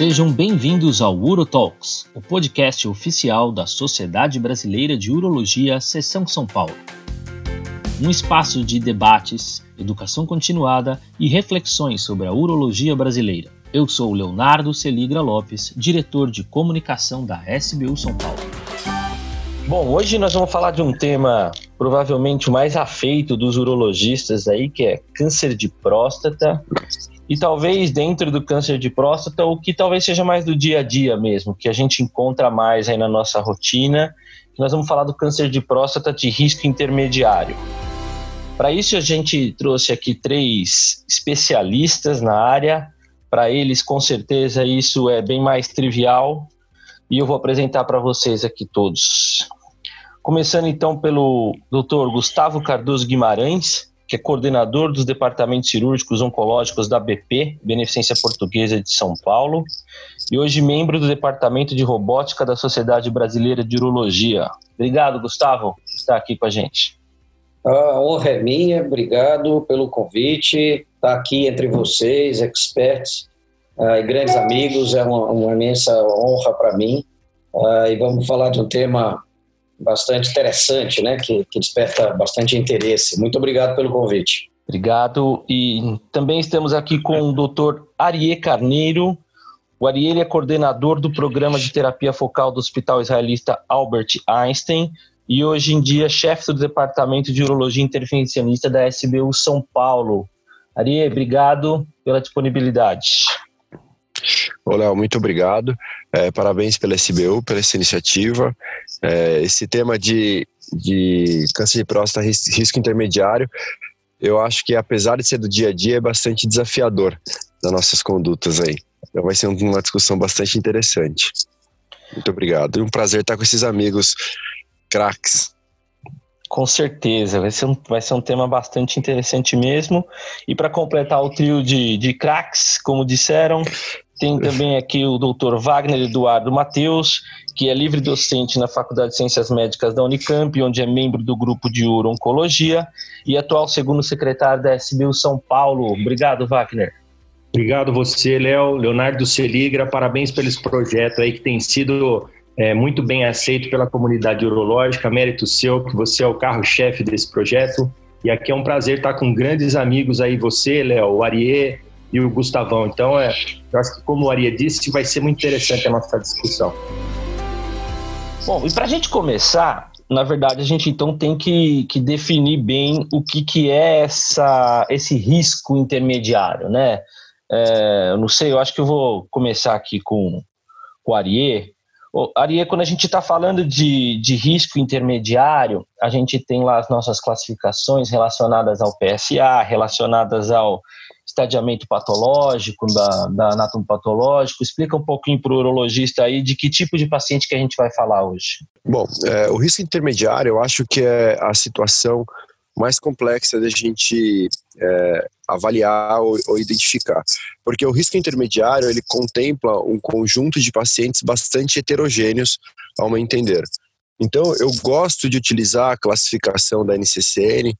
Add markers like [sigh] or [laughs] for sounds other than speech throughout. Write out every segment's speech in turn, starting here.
Sejam bem-vindos ao UroTalks, o podcast oficial da Sociedade Brasileira de Urologia, Seção São Paulo. Um espaço de debates, educação continuada e reflexões sobre a urologia brasileira. Eu sou Leonardo Celigra Lopes, diretor de comunicação da SBU São Paulo. Bom, hoje nós vamos falar de um tema provavelmente o mais afeito dos urologistas aí, que é câncer de próstata e talvez dentro do câncer de próstata, o que talvez seja mais do dia a dia mesmo, que a gente encontra mais aí na nossa rotina. Nós vamos falar do câncer de próstata de risco intermediário. Para isso, a gente trouxe aqui três especialistas na área. Para eles, com certeza, isso é bem mais trivial. E eu vou apresentar para vocês aqui todos. Começando então pelo Dr. Gustavo Cardoso Guimarães, que é coordenador dos departamentos cirúrgicos oncológicos da BP, Beneficência Portuguesa de São Paulo, e hoje membro do Departamento de Robótica da Sociedade Brasileira de Urologia. Obrigado, Gustavo, por estar aqui com a gente. A honra é minha, obrigado pelo convite. Estar aqui entre vocês, experts uh, e grandes amigos, é uma, uma imensa honra para mim. Uh, e vamos falar de um tema bastante interessante, né? Que, que desperta bastante interesse. Muito obrigado pelo convite. Obrigado. E também estamos aqui com o Dr. Arie Carneiro. O Arie é coordenador do programa de terapia focal do Hospital Israelita Albert Einstein e hoje em dia chefe do departamento de urologia intervencionista da SBU São Paulo. Arie, obrigado pela disponibilidade. Olá, muito obrigado. É, parabéns pela SBU, pela essa iniciativa. É, esse tema de, de câncer de próstata risco intermediário, eu acho que apesar de ser do dia a dia, é bastante desafiador das nossas condutas aí. Então vai ser uma discussão bastante interessante. Muito obrigado. É um prazer estar com esses amigos craques. Com certeza, vai ser um, vai ser um tema bastante interessante mesmo. E para completar o trio de, de craques, como disseram, tem também aqui o doutor Wagner Eduardo Mateus, que é livre docente na Faculdade de Ciências Médicas da Unicamp, onde é membro do grupo de Uro-Oncologia e atual segundo secretário da SBU São Paulo. Obrigado, Wagner. Obrigado você, Léo, Leonardo Celigra, parabéns pelo esse projeto aí que tem sido é, muito bem aceito pela comunidade urológica, mérito seu, que você é o carro-chefe desse projeto. E aqui é um prazer estar com grandes amigos aí, você, Léo, o Ariê, e o Gustavão. Então, é, eu acho que, como o Aria disse, vai ser muito interessante a nossa discussão. Bom, e para a gente começar, na verdade, a gente então tem que, que definir bem o que, que é essa, esse risco intermediário, né? É, eu não sei, eu acho que eu vou começar aqui com, com o Ariê. Ariê, quando a gente está falando de, de risco intermediário, a gente tem lá as nossas classificações relacionadas ao PSA, relacionadas ao estadiamento patológico, da, da anatomopatológico. Explica um pouquinho para o urologista aí de que tipo de paciente que a gente vai falar hoje. Bom, é, o risco intermediário eu acho que é a situação mais complexa da gente é, avaliar ou, ou, identificar, porque o risco intermediário ele contempla um conjunto de pacientes bastante heterogêneos, ao meu entender. Então, eu gosto de utilizar a classificação da NCCN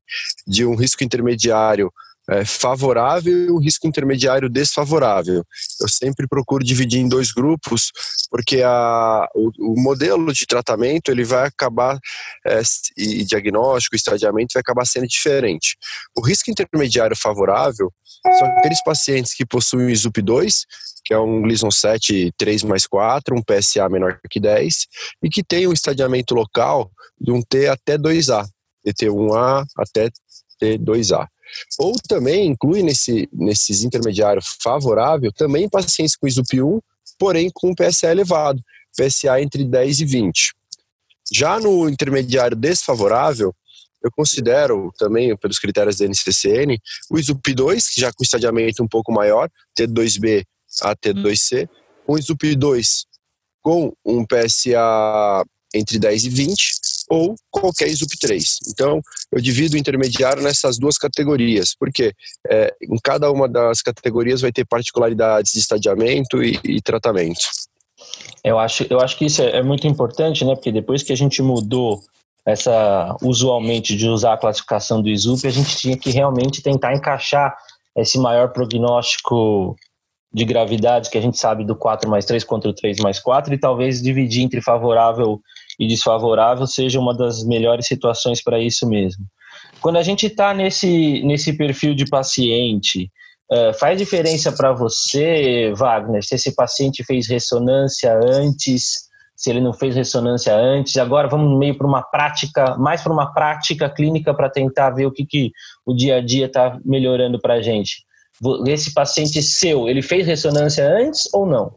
de um risco intermediário é, favorável e um risco intermediário desfavorável. Eu sempre procuro dividir em dois grupos, porque a, o, o modelo de tratamento ele vai acabar, é, e diagnóstico, estadiamento vai acabar sendo diferente. O risco intermediário favorável são aqueles pacientes que possuem o ISUP2, que é um Gleason 7 3 mais 4, um PSA menor que 10, e que tem um estadiamento local de um T até 2A, de T1A até T2A. Ou também inclui nesse, nesses intermediários favorável também pacientes com ISUP1, porém com PSA elevado, PSA entre 10 e 20. Já no intermediário desfavorável, eu considero também, pelos critérios da NCCN, o ISUP2, que já com estadiamento um pouco maior, T2B a T2C, um ISUP2 com um PSA entre 10 e 20, ou qualquer ISUP3. Então, eu divido o intermediário nessas duas categorias, porque é, em cada uma das categorias vai ter particularidades de estadiamento e, e tratamento. Eu acho, eu acho que isso é, é muito importante, né? Porque depois que a gente mudou essa usualmente de usar a classificação do ISUP, a gente tinha que realmente tentar encaixar esse maior prognóstico de gravidade que a gente sabe do 4 mais 3 contra o 3 mais 4 e talvez dividir entre favorável e desfavorável seja uma das melhores situações para isso mesmo. Quando a gente está nesse, nesse perfil de paciente, uh, faz diferença para você, Wagner, se esse paciente fez ressonância antes, se ele não fez ressonância antes, agora vamos meio para uma prática, mais para uma prática clínica para tentar ver o que, que o dia a dia está melhorando para a gente esse paciente seu, ele fez ressonância antes ou não?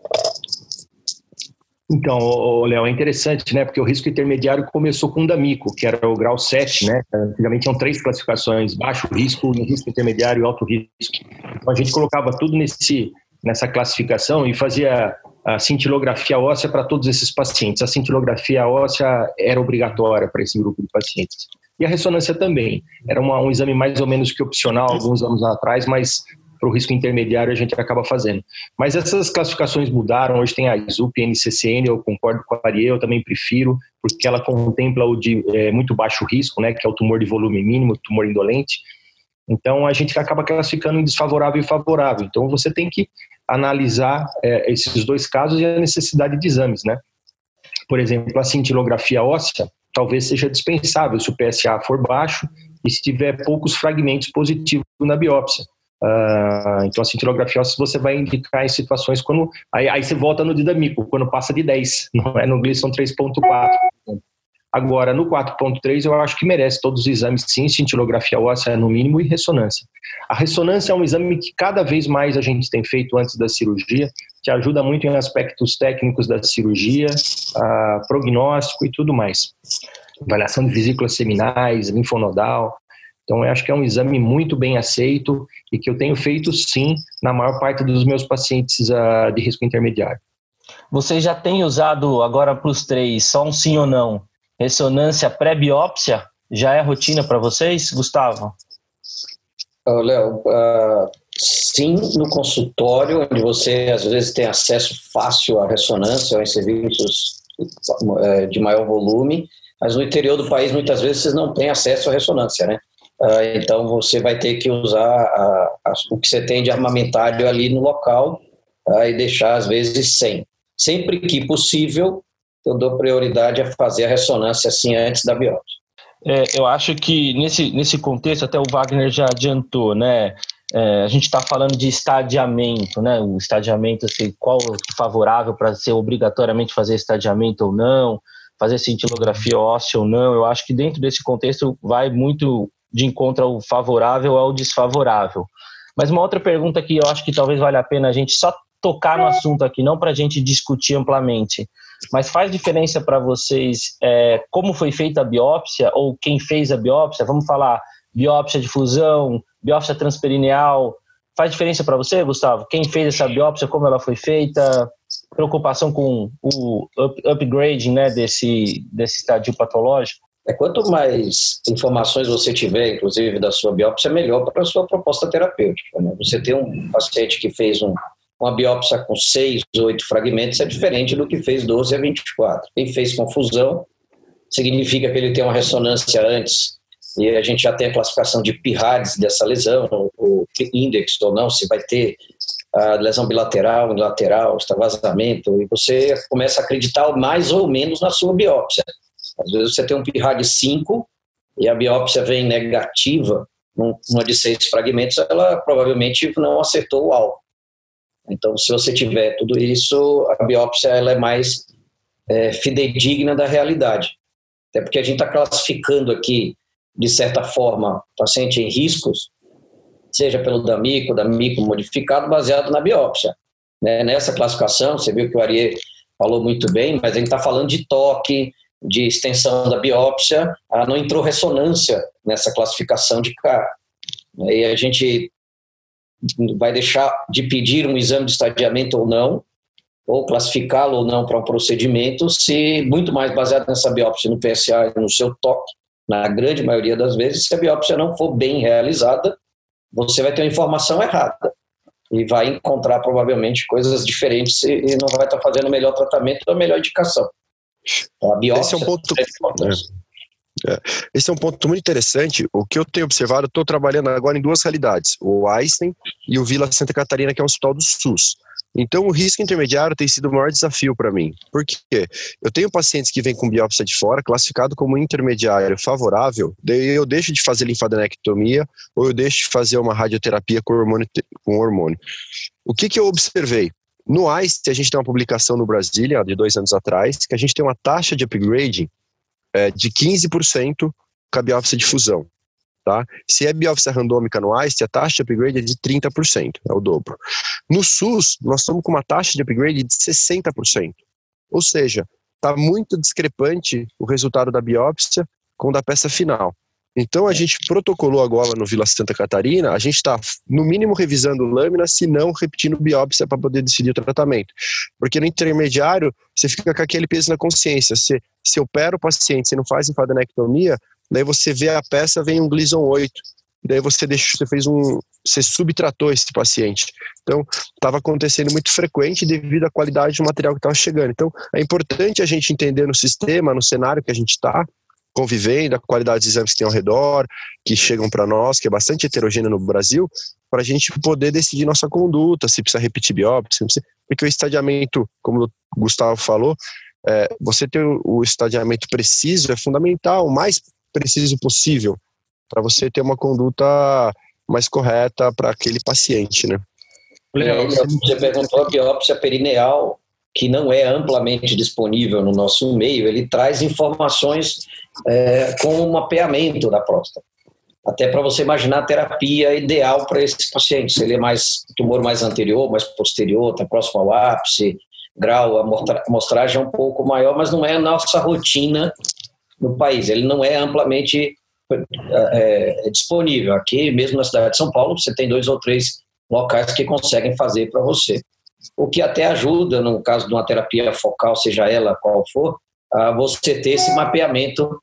Então, Léo, é interessante, né? Porque o risco intermediário começou com o D'Amico, que era o grau 7, né? Antigamente tinham três classificações: baixo risco, risco intermediário e alto risco. Então a gente colocava tudo nesse, nessa classificação e fazia a cintilografia óssea para todos esses pacientes. A cintilografia óssea era obrigatória para esse grupo de pacientes. E a ressonância também. Era uma, um exame mais ou menos que opcional alguns anos atrás, mas para o risco intermediário a gente acaba fazendo. Mas essas classificações mudaram, hoje tem a ISUP, NCCN, eu concordo com a Ariel, eu também prefiro, porque ela contempla o de é, muito baixo risco, né, que é o tumor de volume mínimo, tumor indolente. Então a gente acaba classificando em desfavorável e favorável. Então você tem que analisar é, esses dois casos e a necessidade de exames, né? Por exemplo, a cintilografia óssea talvez seja dispensável se o PSA for baixo e se tiver poucos fragmentos positivos na biópsia. Uh, então, a cintilografia óssea você vai indicar em situações quando. Aí, aí você volta no dinâmico, quando passa de 10, [laughs] não é no Gleason 3.4. Agora, no 4.3, eu acho que merece todos os exames, sim, cintilografia óssea no mínimo e ressonância. A ressonância é um exame que cada vez mais a gente tem feito antes da cirurgia, que ajuda muito em aspectos técnicos da cirurgia, uh, prognóstico e tudo mais. Avaliação de vesículas seminais, linfonodal, então, eu acho que é um exame muito bem aceito e que eu tenho feito sim na maior parte dos meus pacientes uh, de risco intermediário. Você já tem usado agora para os três, só um sim ou não, ressonância pré-biópsia? Já é rotina para vocês, Gustavo? Uh, Léo, uh, sim, no consultório, onde você às vezes tem acesso fácil à ressonância ou em serviços eh, de maior volume, mas no interior do país muitas vezes vocês não têm acesso à ressonância, né? Ah, então você vai ter que usar a, a, o que você tem de armamentário ali no local uh, e deixar às vezes sem. Sempre que possível, eu dou prioridade a fazer a ressonância assim antes da biópsia. É, eu acho que nesse, nesse contexto, até o Wagner já adiantou, né? É, a gente está falando de estadiamento, né? O estadiamento, assim, qual é favorável para ser obrigatoriamente fazer estadiamento ou não, fazer cintilografia óssea ou não. Eu acho que dentro desse contexto vai muito de encontro ao favorável ao desfavorável. Mas uma outra pergunta que eu acho que talvez valha a pena a gente só tocar no assunto aqui, não para a gente discutir amplamente, mas faz diferença para vocês é, como foi feita a biópsia ou quem fez a biópsia? Vamos falar biópsia de fusão, biópsia transperineal. Faz diferença para você, Gustavo? Quem fez essa biópsia, como ela foi feita? Preocupação com o upgrading né, desse, desse estadio patológico? É, quanto mais informações você tiver, inclusive da sua biópsia, melhor para a sua proposta terapêutica. Né? Você ter um paciente que fez um, uma biópsia com 6, 8 fragmentos é diferente do que fez 12 a 24. Quem fez confusão significa que ele tem uma ressonância antes e a gente já tem a classificação de PIRADS dessa lesão, o index ou não, se vai ter a lesão bilateral, unilateral, extravasamento, e você começa a acreditar mais ou menos na sua biópsia. Às vezes você tem um PIRAD 5 e a biópsia vem negativa, uma de seis fragmentos, ela provavelmente não acertou o alvo. Então, se você tiver tudo isso, a biópsia ela é mais é, fidedigna da realidade. Até porque a gente está classificando aqui, de certa forma, paciente em riscos, seja pelo DAMICO, DAMICO modificado, baseado na biópsia. Né? Nessa classificação, você viu que o Ariê falou muito bem, mas a gente está falando de toque, de extensão da biópsia, não entrou ressonância nessa classificação de cá. E a gente vai deixar de pedir um exame de estadiamento ou não, ou classificá-lo ou não para um procedimento, se muito mais baseado nessa biópsia no PSA e no seu toque, na grande maioria das vezes, se a biópsia não for bem realizada, você vai ter uma informação errada e vai encontrar provavelmente coisas diferentes e não vai estar fazendo o melhor tratamento ou a melhor indicação. A biópsia Esse é um ponto. É, é. Esse é um ponto muito interessante. O que eu tenho observado, estou trabalhando agora em duas realidades: o Einstein e o Vila Santa Catarina, que é um hospital do SUS. Então, o risco intermediário tem sido o maior desafio para mim. Por quê? Eu tenho pacientes que vêm com biópsia de fora, classificado como intermediário favorável, daí eu deixo de fazer linfadenectomia ou eu deixo de fazer uma radioterapia com hormônio. Com hormônio. O que, que eu observei? No ICE, a gente tem uma publicação no Brasília, de dois anos atrás, que a gente tem uma taxa de upgrading é, de 15% com a biópsia de fusão. Tá? Se é biópsia randômica no ICE, a taxa de upgrade é de 30%, é o dobro. No SUS, nós estamos com uma taxa de upgrade de 60%. Ou seja, está muito discrepante o resultado da biópsia com o da peça final. Então a gente protocolou agora no Vila Santa Catarina, a gente está no mínimo revisando lâmina, se não repetindo biópsia para poder decidir o tratamento. Porque no intermediário, você fica com aquele peso na consciência. Se, se opera o paciente, se não faz enfadenectomia, daí você vê a peça, vem um Gleason 8, daí você deixa, você fez um, você subtratou esse paciente. Então, estava acontecendo muito frequente devido à qualidade do material que estava chegando. Então, é importante a gente entender no sistema, no cenário que a gente está, convivendo, a qualidade dos exames que tem ao redor, que chegam para nós, que é bastante heterogênea no Brasil, para a gente poder decidir nossa conduta, se precisa repetir biópsia, porque o estadiamento, como o Gustavo falou, é, você ter o estadiamento preciso é fundamental, o mais preciso possível, para você ter uma conduta mais correta para aquele paciente, né? É, você perguntou a biópsia perineal, que não é amplamente disponível no nosso meio, ele traz informações é, com o mapeamento da próstata. Até para você imaginar a terapia ideal para esse paciente, se ele é mais tumor mais anterior, mais posterior, está próximo ao ápice, grau, a amostragem é um pouco maior, mas não é a nossa rotina no país. Ele não é amplamente é, é, disponível. Aqui, mesmo na cidade de São Paulo, você tem dois ou três locais que conseguem fazer para você. O que até ajuda, no caso de uma terapia focal, seja ela qual for, você ter esse mapeamento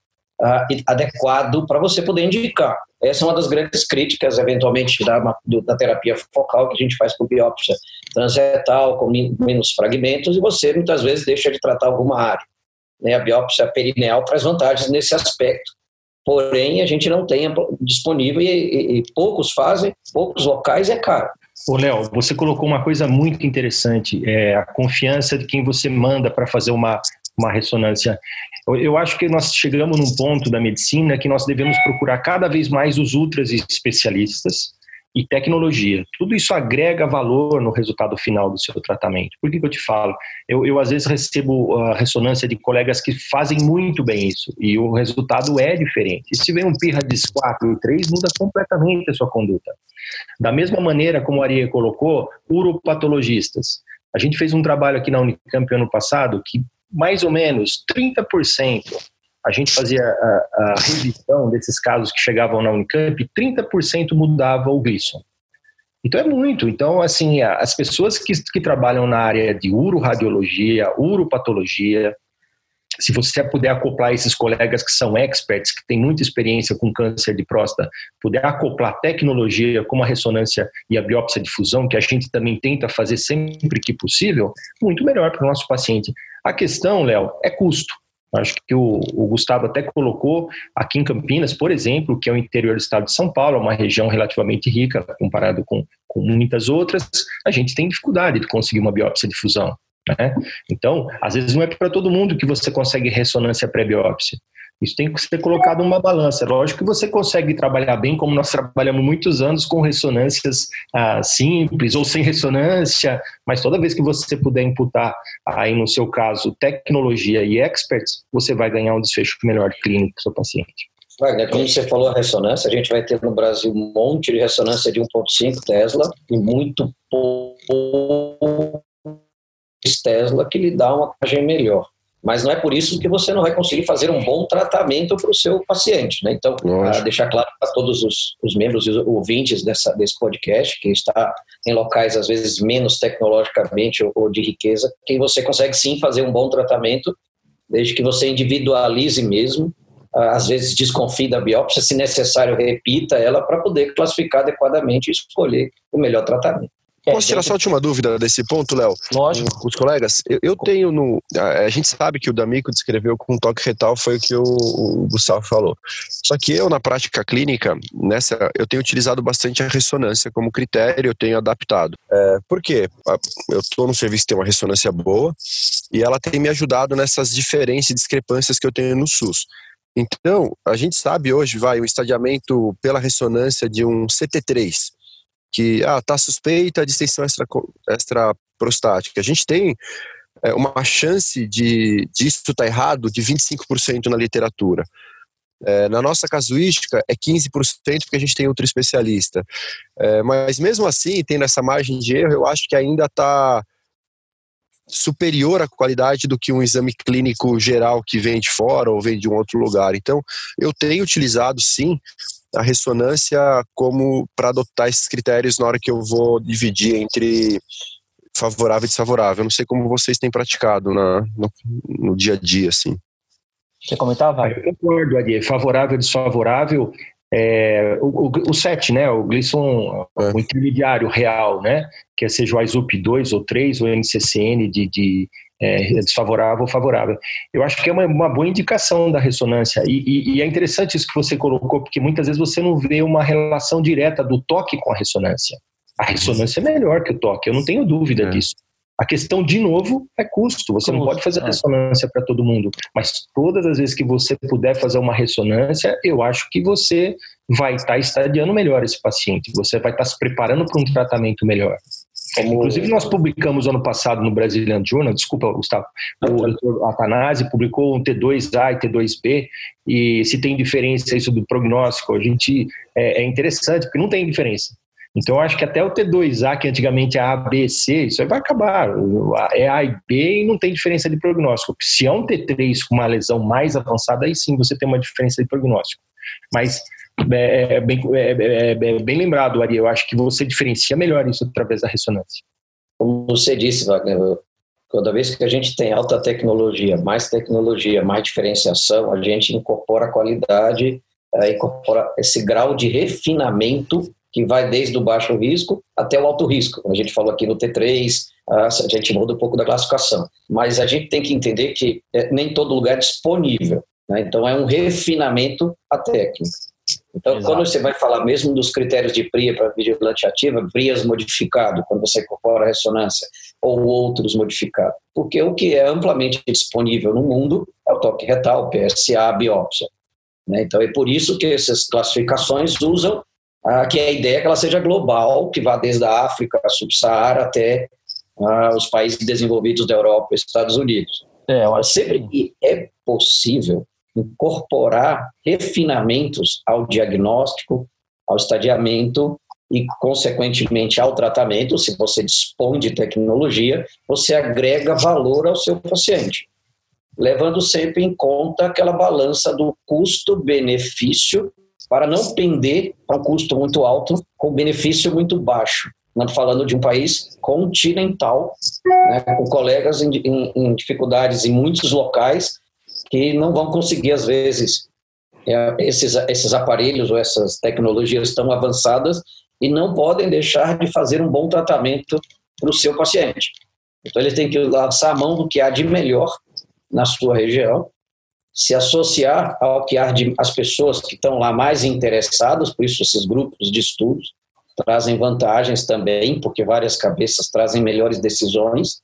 adequado para você poder indicar. Essa é uma das grandes críticas, eventualmente, da, da terapia focal que a gente faz com biópsia transretal, com menos fragmentos, e você muitas vezes deixa de tratar alguma área. Né? A biópsia perineal traz vantagens nesse aspecto. Porém, a gente não tem disponível e, e, e poucos fazem, poucos locais é caro. Ô, Léo, você colocou uma coisa muito interessante, é a confiança de quem você manda para fazer uma, uma ressonância. Eu, eu, acho que nós chegamos num ponto da medicina que nós devemos procurar cada vez mais os ultras especialistas, e tecnologia. Tudo isso agrega valor no resultado final do seu tratamento. Por que, que eu te falo? Eu, eu, às vezes recebo a ressonância de colegas que fazem muito bem isso e o resultado é diferente. E se vem um PIRADIS 4 e 3, muda completamente a sua conduta. Da mesma maneira como a Aria colocou, uropatologistas. A gente fez um trabalho aqui na Unicamp ano passado que mais ou menos 30% a gente fazia a, a, revisão desses casos que chegavam na Unicamp, 30% mudava o Gleason. Então é muito. Então, assim, as pessoas que, que trabalham na área de uroradiologia, uropatologia, se você puder acoplar esses colegas que são experts, que têm muita experiência com câncer de próstata, puder acoplar tecnologia como a ressonância e a biópsia de fusão, que a gente também tenta fazer sempre que possível, muito melhor para o nosso paciente. A questão, Léo, é custo. Acho que o, o, Gustavo até colocou aqui em Campinas, por exemplo, que é o interior do estado de São Paulo, uma região relativamente rica comparado com, com muitas outras, a gente tem dificuldade de conseguir uma biópsia de fusão. Né? Então, às vezes não é para todo mundo que você consegue ressonância pré-biópsia. Isso tem que ser colocado numa balança. Lógico que você consegue trabalhar bem, como nós trabalhamos muitos anos com ressonâncias ah, simples ou sem ressonância, mas toda vez que você puder imputar, aí no seu caso, tecnologia e experts, você vai ganhar um desfecho melhor clínico para o seu paciente. Wagner, como você falou a ressonância, a gente vai ter no Brasil um monte de ressonância de 1.5 Tesla e muito pouco Tesla que lhe dá uma imagem melhor mas não é por isso que você não vai conseguir fazer um bom tratamento para o seu paciente. Né? Então, deixar claro para todos os, os, membros e os ouvintes dessa, desse podcast, que está em locais às vezes menos tecnologicamente ou, ou de riqueza, que você consegue sim fazer um bom tratamento, desde que você individualize mesmo, às vezes desconfie da biópsia, se necessário repita ela para poder classificar adequadamente e escolher o melhor tratamento. É, Posso tirar só a última dúvida desse ponto, Léo? Lógico. Com os colegas? Eu, eu, tenho no. A, gente sabe que o D'Amico descreveu com toque retal, foi o que o, o, Gustavo falou. Só que eu, na prática clínica, nessa, eu tenho utilizado bastante a ressonância como critério, eu tenho adaptado. É, por quê? Eu estou num serviço que tem uma ressonância boa e ela tem me ajudado nessas diferenças e discrepâncias que eu tenho no SUS. Então, a gente sabe hoje, vai, o estadiamento pela ressonância de um CT3 que ah, tá suspeita de extensão extra, extra prostática. A gente tem é, uma chance de disso estar tá errado de 25% na literatura. É, na nossa casuística é 15% porque a gente tem outro especialista. É, mas mesmo assim, tendo essa margem de erro, eu acho que ainda está superior à qualidade do que um exame clínico geral que vem de fora ou vem de um outro lugar. Então, eu tenho utilizado sim a ressonância como para adotar esses critérios na hora que eu vou dividir entre favorável e desfavorável. Eu não sei como vocês têm praticado na, no, no dia a dia, assim. Você comentava? Eu concordo, Adi. Favorável e desfavorável. É, o, o, o SET, né? O Gleason, é. o intermediário real, né? Que seja o ISUP2 ou 3, ou NCCN de, de é, desfavorável ou favorável. Eu acho que é uma, uma boa indicação da ressonância. E, e, e, é interessante isso que você colocou, porque muitas vezes você não vê uma relação direta do toque com a ressonância. A ressonância é melhor que o toque, eu não tenho dúvida é. disso. A questão, de novo, é custo. Você não pode fazer é. ressonância para todo mundo. Mas todas as vezes que você puder fazer uma ressonância, eu acho que você vai estar tá estadiando melhor esse paciente. Você vai estar tá se preparando para um tratamento melhor. Como... Inclusive, nós publicamos ano passado no Brazilian Journal, desculpa, Gustavo, o doutor Atanasi publicou um T2A e T2B, e se tem diferença isso do prognóstico, a gente é, é interessante, porque não tem diferença. Então, eu acho que até o T2A, que antigamente é A, B, C, isso aí vai acabar. É A e B e não tem diferença de prognóstico. Se é um T3 com uma lesão mais avançada, aí sim você tem uma diferença de prognóstico. Mas é, é, bem, é, é, é, bem lembrado, Ari. Eu acho que você diferencia melhor isso através da ressonância. Como você disse, Wagner, toda vez que a gente tem alta tecnologia, mais tecnologia, mais diferenciação, a gente incorpora a qualidade, é, incorpora esse grau de refinamento que vai desde o baixo risco até o alto risco. Como a gente falou aqui no T3, a gente muda um pouco da classificação. Mas a gente tem que entender que nem todo lugar é disponível. Né? Então, é um refinamento a técnica. Então, Exato. quando você vai falar mesmo dos critérios de PRIA para vigilante ativa, PRIAs modificado, quando você incorpora a ressonância, ou outros modificados. Porque o que é amplamente disponível no mundo é o toque retal, PSA, biópsia. Né? Então, é por isso que essas classificações usam ah, que é a ideia é que ela seja global, que vá desde a África, a Subsaara, até ah, os países desenvolvidos da Europa e Estados Unidos. É, Sempre que é possível, incorporar refinamentos ao diagnóstico, ao estadiamento e, consequentemente, ao tratamento, se você dispõe de tecnologia, você agrega valor ao seu paciente, levando sempre em conta aquela balança do custo-benefício para não pender para um custo muito alto com benefício muito baixo. Não falando de um país continental, né, com colegas em, em, em dificuldades em muitos locais que não vão conseguir, às vezes, é, esses, esses aparelhos ou essas tecnologias tão avançadas e não podem deixar de fazer um bom tratamento para o seu paciente. Então, ele tem que lançar a mão do que há de melhor na sua região, se associar ao que há de as pessoas que estão lá mais interessadas, por isso esses grupos de estudos trazem vantagens também, porque várias cabeças trazem melhores decisões,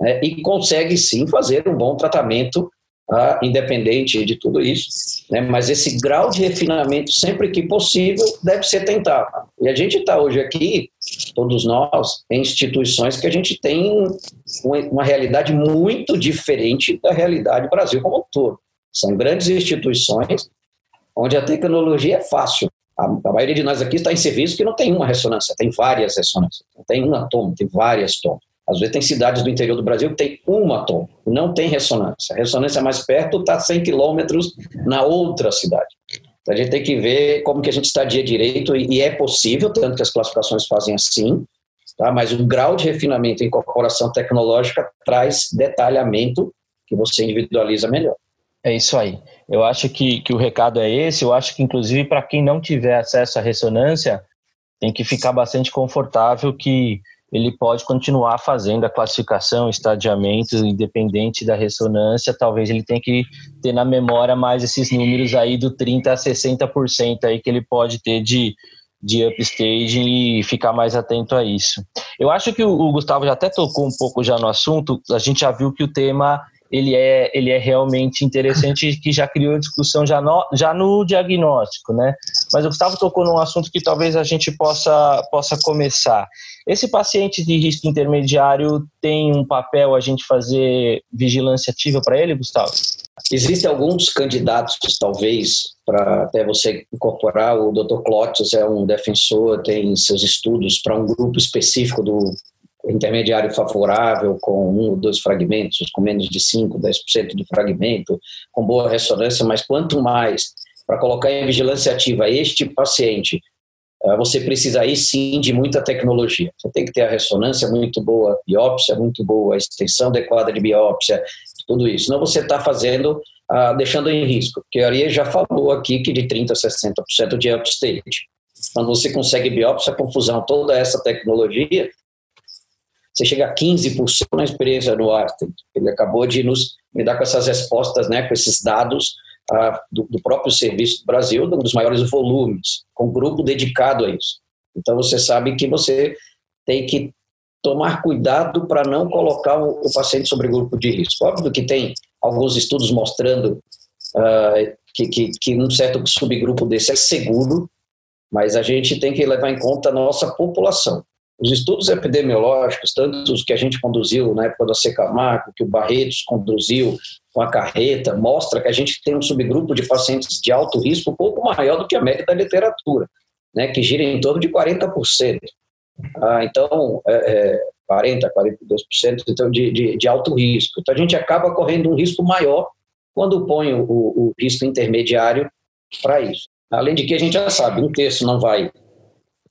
né, e consegue sim fazer um bom tratamento tá? independente de tudo isso, né? mas esse grau de refinamento, sempre que possível, deve ser tentado. E a gente está hoje aqui, todos nós, em instituições que a gente tem uma realidade muito diferente da realidade do Brasil como um todo. São grandes instituições onde a tecnologia é fácil. A, maioria de nós aqui está em serviço que não tem uma ressonância, tem várias ressonâncias. Tem uma toma, tem várias tomas. Às vezes tem cidades do interior do Brasil que tem uma tom, não tem ressonância. A ressonância mais perto está 100 quilômetros na outra cidade. Então a gente tem que ver como que a gente estadia direito e, e é possível, tanto que as classificações fazem assim, tá? mas o grau de refinamento e incorporação tecnológica traz detalhamento que você individualiza melhor. É isso aí. Eu acho que, que o recado é esse. Eu acho que, inclusive, para quem não tiver acesso à ressonância, tem que ficar bastante confortável que ele pode continuar fazendo a classificação, estadiamento, independente da ressonância. Talvez ele tenha que ter na memória mais esses números aí do 30% a 60% aí que ele pode ter de, de upstage e ficar mais atento a isso. Eu acho que o, o Gustavo já até tocou um pouco já no assunto, a gente já viu que o tema ele é, ele é realmente interessante que já criou discussão já no, já no diagnóstico, né? Mas o Gustavo tocou num assunto que talvez a gente possa, possa começar. Esse paciente de risco intermediário tem um papel a gente fazer vigilância ativa para ele, Gustavo? Existem alguns candidatos, talvez, para até você incorporar. O Dr. Clotis é um defensor, tem seus estudos para um grupo específico do intermediário favorável com um ou dois fragmentos, com menos de 5, 10% de fragmento, com boa ressonância, mas quanto mais para colocar em vigilância ativa este paciente, eh, você precisa aí sim de muita tecnologia. Você tem que ter a ressonância muito boa, biópsia muito boa, extensão adequada de biópsia, tudo isso. Senão você está fazendo, ah, deixando em risco, porque a Ari já falou aqui que de 30% a 60% de upstage. Quando você consegue biópsia com fusão, toda essa tecnologia, você chega a 15% na experiência do Einstein. Ele acabou de nos me dar com essas respostas, né, com esses dados ah, do, do, próprio Serviço do Brasil, um dos maiores volumes, com um grupo dedicado a isso. Então você sabe que você tem que tomar cuidado para não colocar o, o, paciente sobre grupo de risco. Óbvio que tem alguns estudos mostrando ah, que, que, que um certo subgrupo desse é seguro, mas a gente tem que levar em conta a nossa população. Os estudos epidemiológicos, tanto os que a gente conduziu na época da Secamarco, que o Barretos conduziu com a carreta, mostra que a gente tem um subgrupo de pacientes de alto risco um pouco maior do que a média da literatura, né, que gira em torno de 40%. Ah, então, é, é, 40%, 42% então, de, de, de, alto risco. Então, a gente acaba correndo um risco maior quando põe o, o risco intermediário para isso. Além de que a gente já sabe, um terço não vai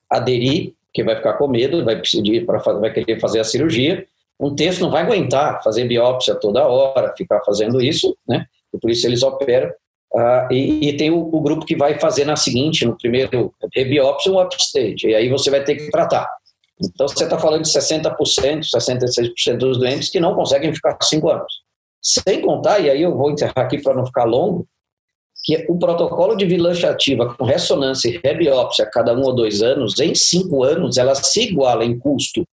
aderir que vai ficar com medo, vai pedir para vai querer fazer a cirurgia. Um terço não vai aguentar fazer biópsia toda hora, ficar fazendo isso, né? E por isso eles operam. Ah, e, e, tem o, o, grupo que vai fazer na seguinte, no primeiro rebiópsia ou upstage, e aí você vai ter que tratar. Então você está falando de 60%, 66% dos doentes que não conseguem ficar cinco anos. Sem contar, e aí eu vou encerrar aqui para não ficar longo, que o protocolo de vigilância ativa com ressonância e rebiópsia a cada um ou dois anos, em cinco anos, ela se iguala em custo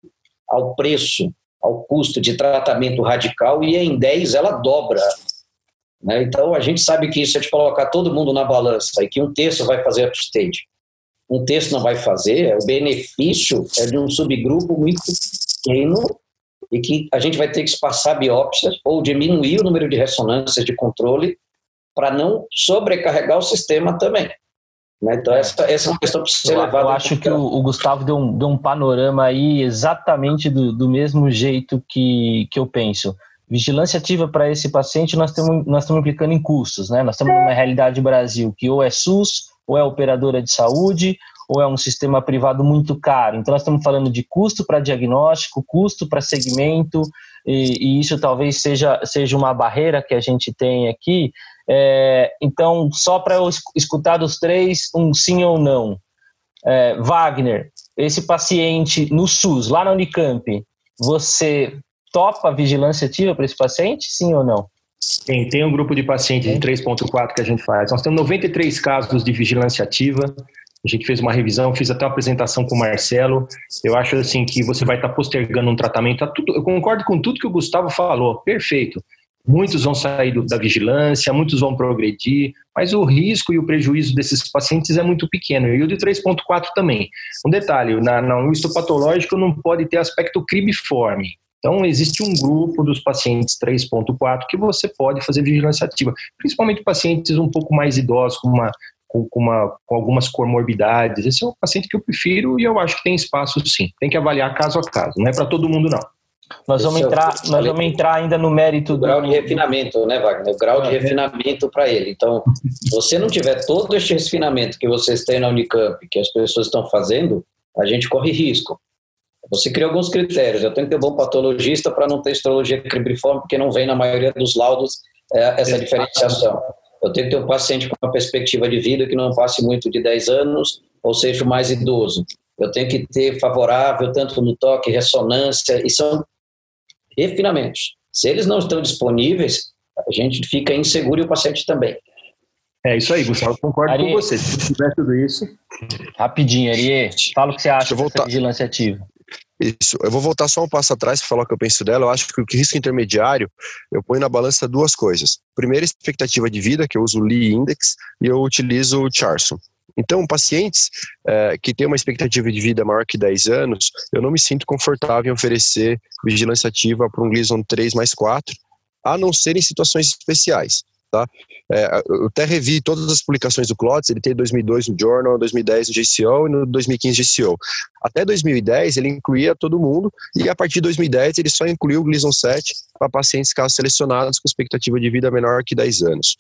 ao preço, ao custo de tratamento radical, e em 10 ela dobra. Né? Então, a gente sabe que isso é de colocar todo mundo na balança e que um terço vai fazer upstage, um terço não vai fazer, o benefício é de um subgrupo muito pequeno e que a gente vai ter que espaçar biópsias ou diminuir o número de ressonâncias de controle para não sobrecarregar o sistema também. Né? Então, essa, essa é uma questão que precisa ser levada. Eu acho que o, o, Gustavo deu um, deu um panorama aí exatamente do, do mesmo jeito que, que eu penso. Vigilância ativa para esse paciente, nós estamos nós estamos implicando em custos. Né? Nós estamos numa realidade Brasil que ou é SUS, ou é operadora de saúde, ou é um sistema privado muito caro. Então, nós estamos falando de custo para diagnóstico, custo para segmento, e, e, isso talvez seja, seja uma barreira que a gente tem aqui, é, então, só para eu escutar dos três, um sim ou não. É, Wagner, esse paciente no SUS, lá na Unicamp, você topa vigilância ativa para esse paciente, sim ou não? Tem, tem um grupo de pacientes de 3.4 que a gente faz. Nós temos 93 casos de vigilância ativa. A gente fez uma revisão, fiz até uma apresentação com o Marcelo. Eu acho assim que você vai estar postergando um tratamento. Eu concordo com tudo que o Gustavo falou. Perfeito. Muitos vão sair do, da vigilância, muitos vão progredir, mas o risco e o prejuízo desses pacientes é muito pequeno. E o de 3,4 também. Um detalhe: na, no histopatológico não pode ter aspecto cribiforme. Então, existe um grupo dos pacientes 3.4 que você pode fazer vigilância ativa, principalmente pacientes um pouco mais idosos, com, uma, com, uma, com algumas comorbidades. Esse é o paciente que eu prefiro e eu acho que tem espaço sim. Tem que avaliar caso a caso, não é para todo mundo não. Nós vamos, é entrar, nós vamos entrar ainda no mérito do. grau de refinamento, né, Wagner? O grau de refinamento para ele. Então, se você não tiver todo este refinamento que vocês têm na Unicamp, que as pessoas estão fazendo, a gente corre risco. Você cria alguns critérios. Eu tenho que ter um bom patologista para não ter histologia cribriforme, porque não vem na maioria dos laudos é, essa diferenciação. Eu tenho que ter um paciente com uma perspectiva de vida que não passe muito de 10 anos, ou seja, o mais idoso. eu tenho que ter favorável tanto no toque, ressonância, e são refinamentos. Se eles não estão disponíveis, a gente fica inseguro e o paciente também. É isso aí, Gustavo, concordo Ari... com você. Se tiver tudo isso. Rapidinho, Ari, fala o que você acha da vigilância ativa. Isso, eu vou voltar só um passo atrás para falar o que eu penso dela. Eu acho que o risco intermediário, eu ponho na balança duas coisas. Primeiro, expectativa de vida, que eu uso o Lee Index, e eu utilizo o Charson. Então, pacientes é, que têm uma expectativa de vida maior que 10 anos, eu não me sinto confortável em oferecer vigilância ativa para um Gleason 3 mais 4, a não ser em situações especiais. Tá? É, eu até revi todas as publicações do Klotz, ele tem 2002 no Journal, 2010 no JCO e no 2015 no JCO. Até 2010 ele incluía todo mundo e a partir de 2010 ele só incluiu o Gleason 7 para pacientes casos selecionados com expectativa de vida menor que 10 anos.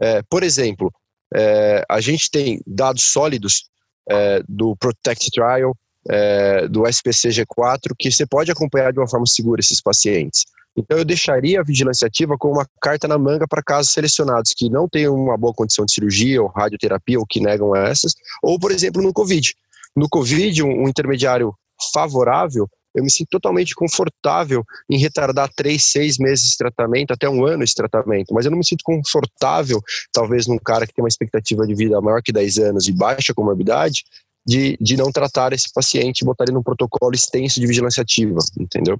É, por exemplo, é, a gente tem dados sólidos é, do Protect Trial, é, do SPC G4, que você pode acompanhar de uma forma segura esses pacientes. Então, eu deixaria a vigilância ativa com uma carta na manga para casos selecionados que não tenham uma boa condição de cirurgia ou radioterapia ou que negam essas, ou, por exemplo, no Covid. No Covid, um, um intermediário favorável, eu me sinto totalmente confortável em retardar três, seis meses de tratamento, até um ano esse tratamento, mas eu não me sinto confortável, talvez num cara que tem uma expectativa de vida maior que 10 anos e baixa comorbidade, de, de não tratar esse paciente e botar ele num protocolo extenso de vigilância ativa, entendeu?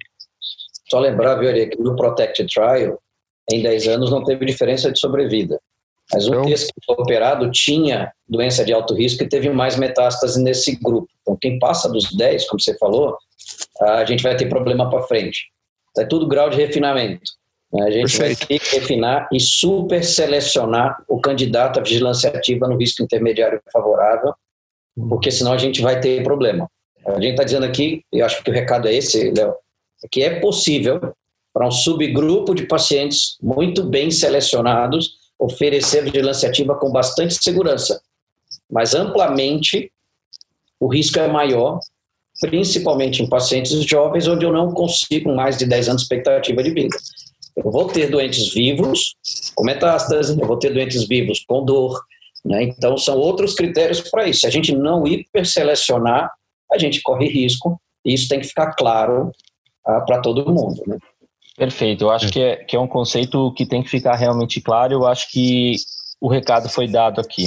Só lembrar, viu, que no Protect Trial, em 10 anos não teve diferença de sobrevida. Mas um então, que foi operado tinha doença de alto risco e teve mais metástase nesse grupo. Então, quem passa dos 10, como você falou, a gente vai ter problema para frente. É tudo grau de refinamento. Né? A gente Perfeito. vai ter que refinar e super selecionar o candidato à vigilância ativa no risco intermediário favorável, porque senão a gente vai ter problema. A gente está dizendo aqui, e acho que o recado é esse, Léo, que é possível para um subgrupo de pacientes muito bem selecionados oferecer vigilância ativa com bastante segurança, mas amplamente o risco é maior, principalmente em pacientes jovens, onde eu não consigo mais de 10 anos de expectativa de vida. Eu vou ter doentes vivos com metástase, eu vou ter doentes vivos com dor, né? então são outros critérios para isso. Se a gente não hiperselecionar, a gente corre risco, e isso tem que ficar claro para todo mundo. Né? Perfeito, eu acho que é, que é um conceito que tem que ficar realmente claro, eu acho que o recado foi dado aqui.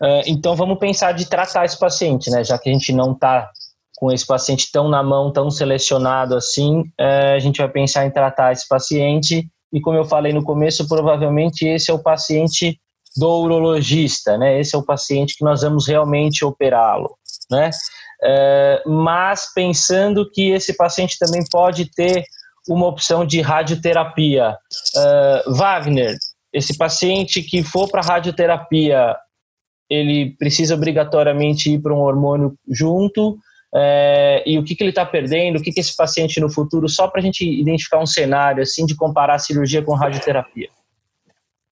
Uh, então vamos pensar de tratar esse paciente, né? Já que a gente não está com esse paciente tão na mão, tão selecionado assim, uh, a gente vai pensar em tratar esse paciente e como eu falei no começo, provavelmente esse é o paciente do urologista, né? Esse é o paciente que nós vamos realmente operá-lo, né? É, mas pensando que esse paciente também pode ter uma opção de radioterapia. É, Wagner, esse paciente que for para radioterapia, ele precisa obrigatoriamente ir para um hormônio junto, é, e o que, que ele está perdendo, o que, que esse paciente no futuro, só para a gente identificar um cenário assim de comparar cirurgia com radioterapia.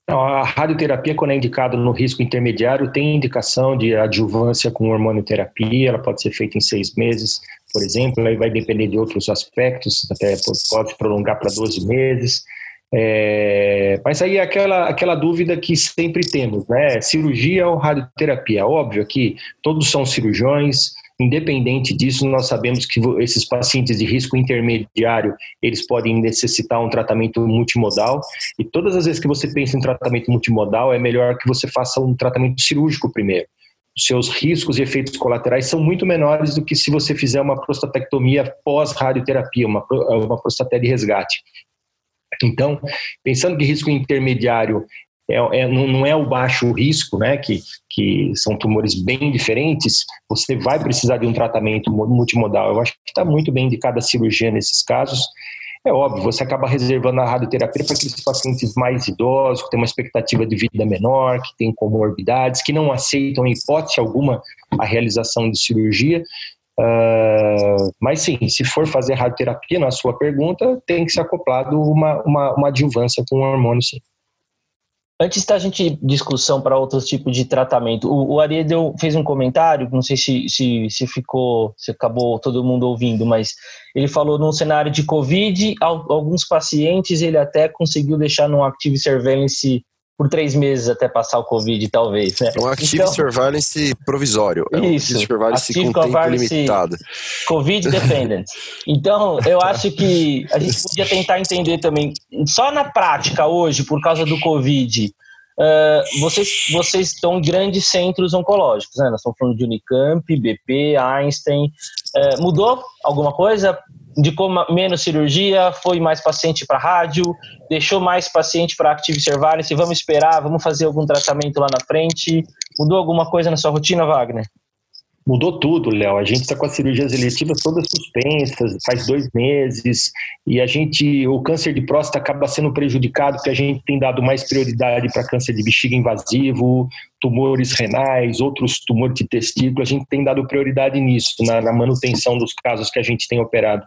A radioterapia, quando é indicada no risco intermediário, tem indicação de adjuvância com hormonioterapia, ela pode ser feita em seis meses, por exemplo, aí vai depender de outros aspectos, até pode prolongar para 12 meses. É, mas aí é aquela, aquela dúvida que sempre temos, né? Cirurgia ou radioterapia? Óbvio que todos são cirurgiões, Independente disso, nós sabemos que esses pacientes de risco intermediário, eles podem necessitar um tratamento multimodal, e todas as vezes que você pensa em tratamento multimodal, é melhor que você faça um tratamento cirúrgico primeiro. Seus riscos e efeitos colaterais são muito menores do que se você fizer uma prostatectomia pós-radioterapia, uma, uma prostaté de resgate. Então, pensando que risco intermediário é, é, não é o baixo risco, né, que, que são tumores bem diferentes, você vai precisar de um tratamento multimodal. Eu acho que está muito bem indicada a cirurgia nesses casos. É óbvio, você acaba reservando a radioterapia para aqueles pacientes mais idosos, que têm uma expectativa de vida menor, que têm comorbidades, que não aceitam, em hipótese alguma, a realização de cirurgia. Uh, mas sim, se for fazer radioterapia, na sua pergunta, tem que ser acoplado uma, uma, uma adjuvância com hormônio, sim. Antes da gente discussão para outros tipos de tratamento, o, o Ari deu, fez um comentário, não sei se, se, se ficou, se acabou todo mundo ouvindo, mas ele falou num cenário de Covid, alguns pacientes ele até conseguiu deixar no Active Surveillance por três meses até passar o Covid, talvez. Né? É um Active então, Surveillance provisório. É um isso, Active Surveillance com tempo limitado. Covid Dependent. Então, eu acho que a gente podia tentar entender também, só na prática hoje, por causa do Covid, uh, vocês, vocês estão em grandes centros oncológicos, né? Nós estamos falando de Unicamp, BP, Einstein. Uh, mudou alguma coisa? Indicou menos cirurgia, foi mais paciente para rádio, deixou mais paciente para Active Surveillance, vamos esperar, vamos fazer algum tratamento lá na frente. Mudou alguma coisa na sua rotina, Wagner? Mudou tudo, Léo. A gente está com as cirurgias eletivas todas suspensas, faz dois meses, e a gente, o câncer de próstata acaba sendo prejudicado porque a gente tem dado mais prioridade para câncer de bexiga invasivo, tumores renais, outros tumores de testículo, a gente tem dado prioridade nisso, na, na, manutenção dos casos que a gente tem operado.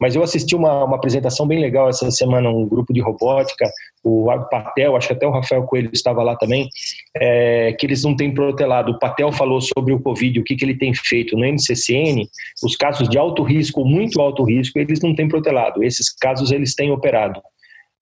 Mas eu assisti uma, uma apresentação bem legal essa semana, um grupo de robótica, o Patel, acho que até o Rafael Coelho estava lá também, é, que eles não têm protelado. O Patel falou sobre o Covid, o que, que ele tem feito no MCCN, os casos de alto risco, muito alto risco, eles não têm protelado. Esses casos eles têm operado.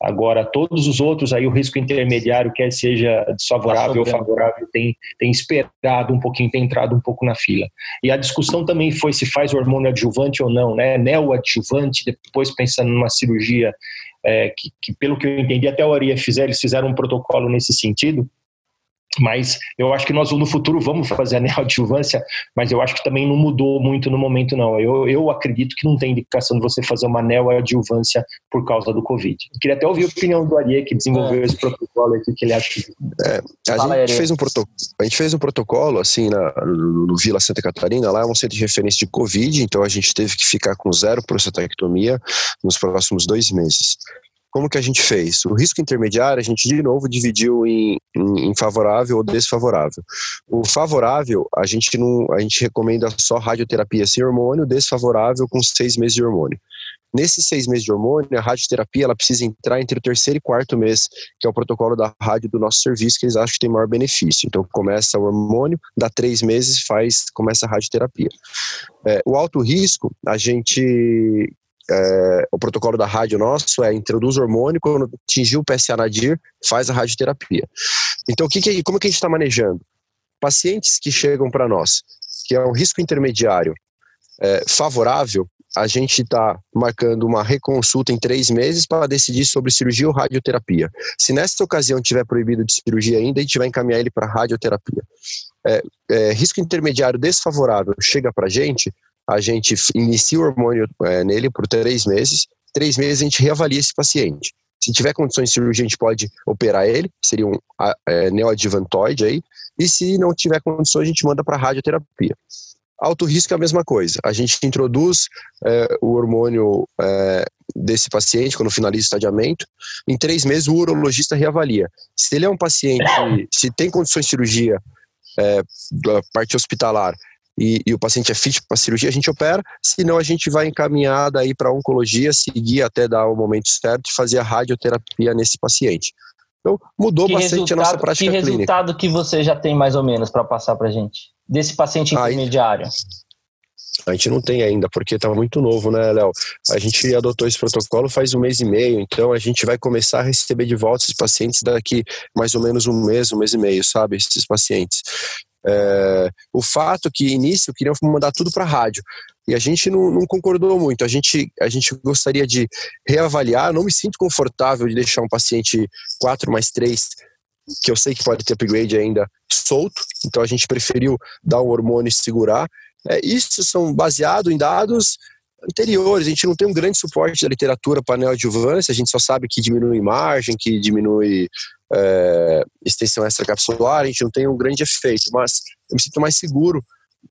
Agora, todos os outros, aí o risco intermediário, quer seja desfavorável ou favorável, tem, tem esperado um pouquinho, tem entrado um pouco na fila. E a discussão também foi se faz hormônio adjuvante ou não, né? Neoadjuvante, depois pensando numa cirurgia é, que, que, pelo que eu entendi, até a Oria fizeram, eles fizeram um protocolo nesse sentido, mas eu acho que nós no futuro vamos fazer a neoadjuvância, mas eu acho que também não mudou muito no momento, não. Eu, eu acredito que não tem indicação de você fazer uma neoadjuvância por causa do Covid. Eu queria até ouvir a opinião do Ariê, que desenvolveu é. esse protocolo aqui, que ele acha que... É, a, Fala, gente fez um a gente fez um protocolo, assim, na, no, no, Vila Santa Catarina, lá é um centro de referência de Covid, então a gente teve que ficar com zero prostatectomia nos próximos dois meses. Como que a gente fez? O risco intermediário a gente de novo dividiu em, em, em, favorável ou desfavorável. O favorável a gente não, a gente recomenda só radioterapia sem hormônio, desfavorável com seis meses de hormônio. Nesses seis meses de hormônio, a radioterapia ela precisa entrar entre o terceiro e quarto mês, que é o protocolo da rádio do nosso serviço, que eles acham que tem maior benefício. Então, começa o hormônio, dá três meses, faz, começa a radioterapia. É, o alto risco, a gente é, o protocolo da rádio nosso é introduz hormônio, quando atingir o PSA nadir, faz a radioterapia. Então, o que, que como que a gente está manejando? Pacientes que chegam para nós, que é um risco intermediário é, favorável, a gente está marcando uma reconsulta em três meses para decidir sobre cirurgia ou radioterapia. Se nessa ocasião tiver proibido de cirurgia ainda, a gente vai encaminhar ele para radioterapia. É, é, risco intermediário desfavorável chega para a gente, a gente inicia o hormônio é, nele por três meses. Três meses a gente reavalia esse paciente. Se tiver condições de cirurgia, a gente pode operar ele, seria um é, neoadjuvantoide aí. E se não tiver condições, a gente manda para radioterapia. Alto risco é a mesma coisa. A gente introduz é, o hormônio é, desse paciente quando finaliza o estadiamento. Em três meses, o urologista reavalia. Se ele é um paciente, se tem condições de cirurgia é, da parte hospitalar e, e o paciente é fit para cirurgia, a gente opera, senão a gente vai encaminhar daí para oncologia, seguir até dar o momento certo e fazer a radioterapia nesse paciente. Então, mudou que bastante a nossa prática clínica. Que resultado que você já tem mais ou menos para passar para a gente? Desse paciente intermediário? A gente não tem ainda, porque está muito novo, né, Léo? A gente adotou esse protocolo faz um mês e meio, então a gente vai começar a receber de volta esses pacientes daqui mais ou menos um mês, um mês e meio, sabe? Esses pacientes. É, o fato que início queriam mandar tudo para rádio e a gente não, não, concordou muito. A gente, a gente gostaria de reavaliar. Não me sinto confortável de deixar um paciente 4 mais 3, que eu sei que pode ter upgrade ainda, solto. Então a gente preferiu dar um hormônio e segurar. É, isso são baseado em dados anteriores. A gente não tem um grande suporte da literatura para neoadjuvância. A gente só sabe que diminui margem, que diminui é, extensão extracapsular, a gente não tem um grande efeito, mas eu me sinto mais seguro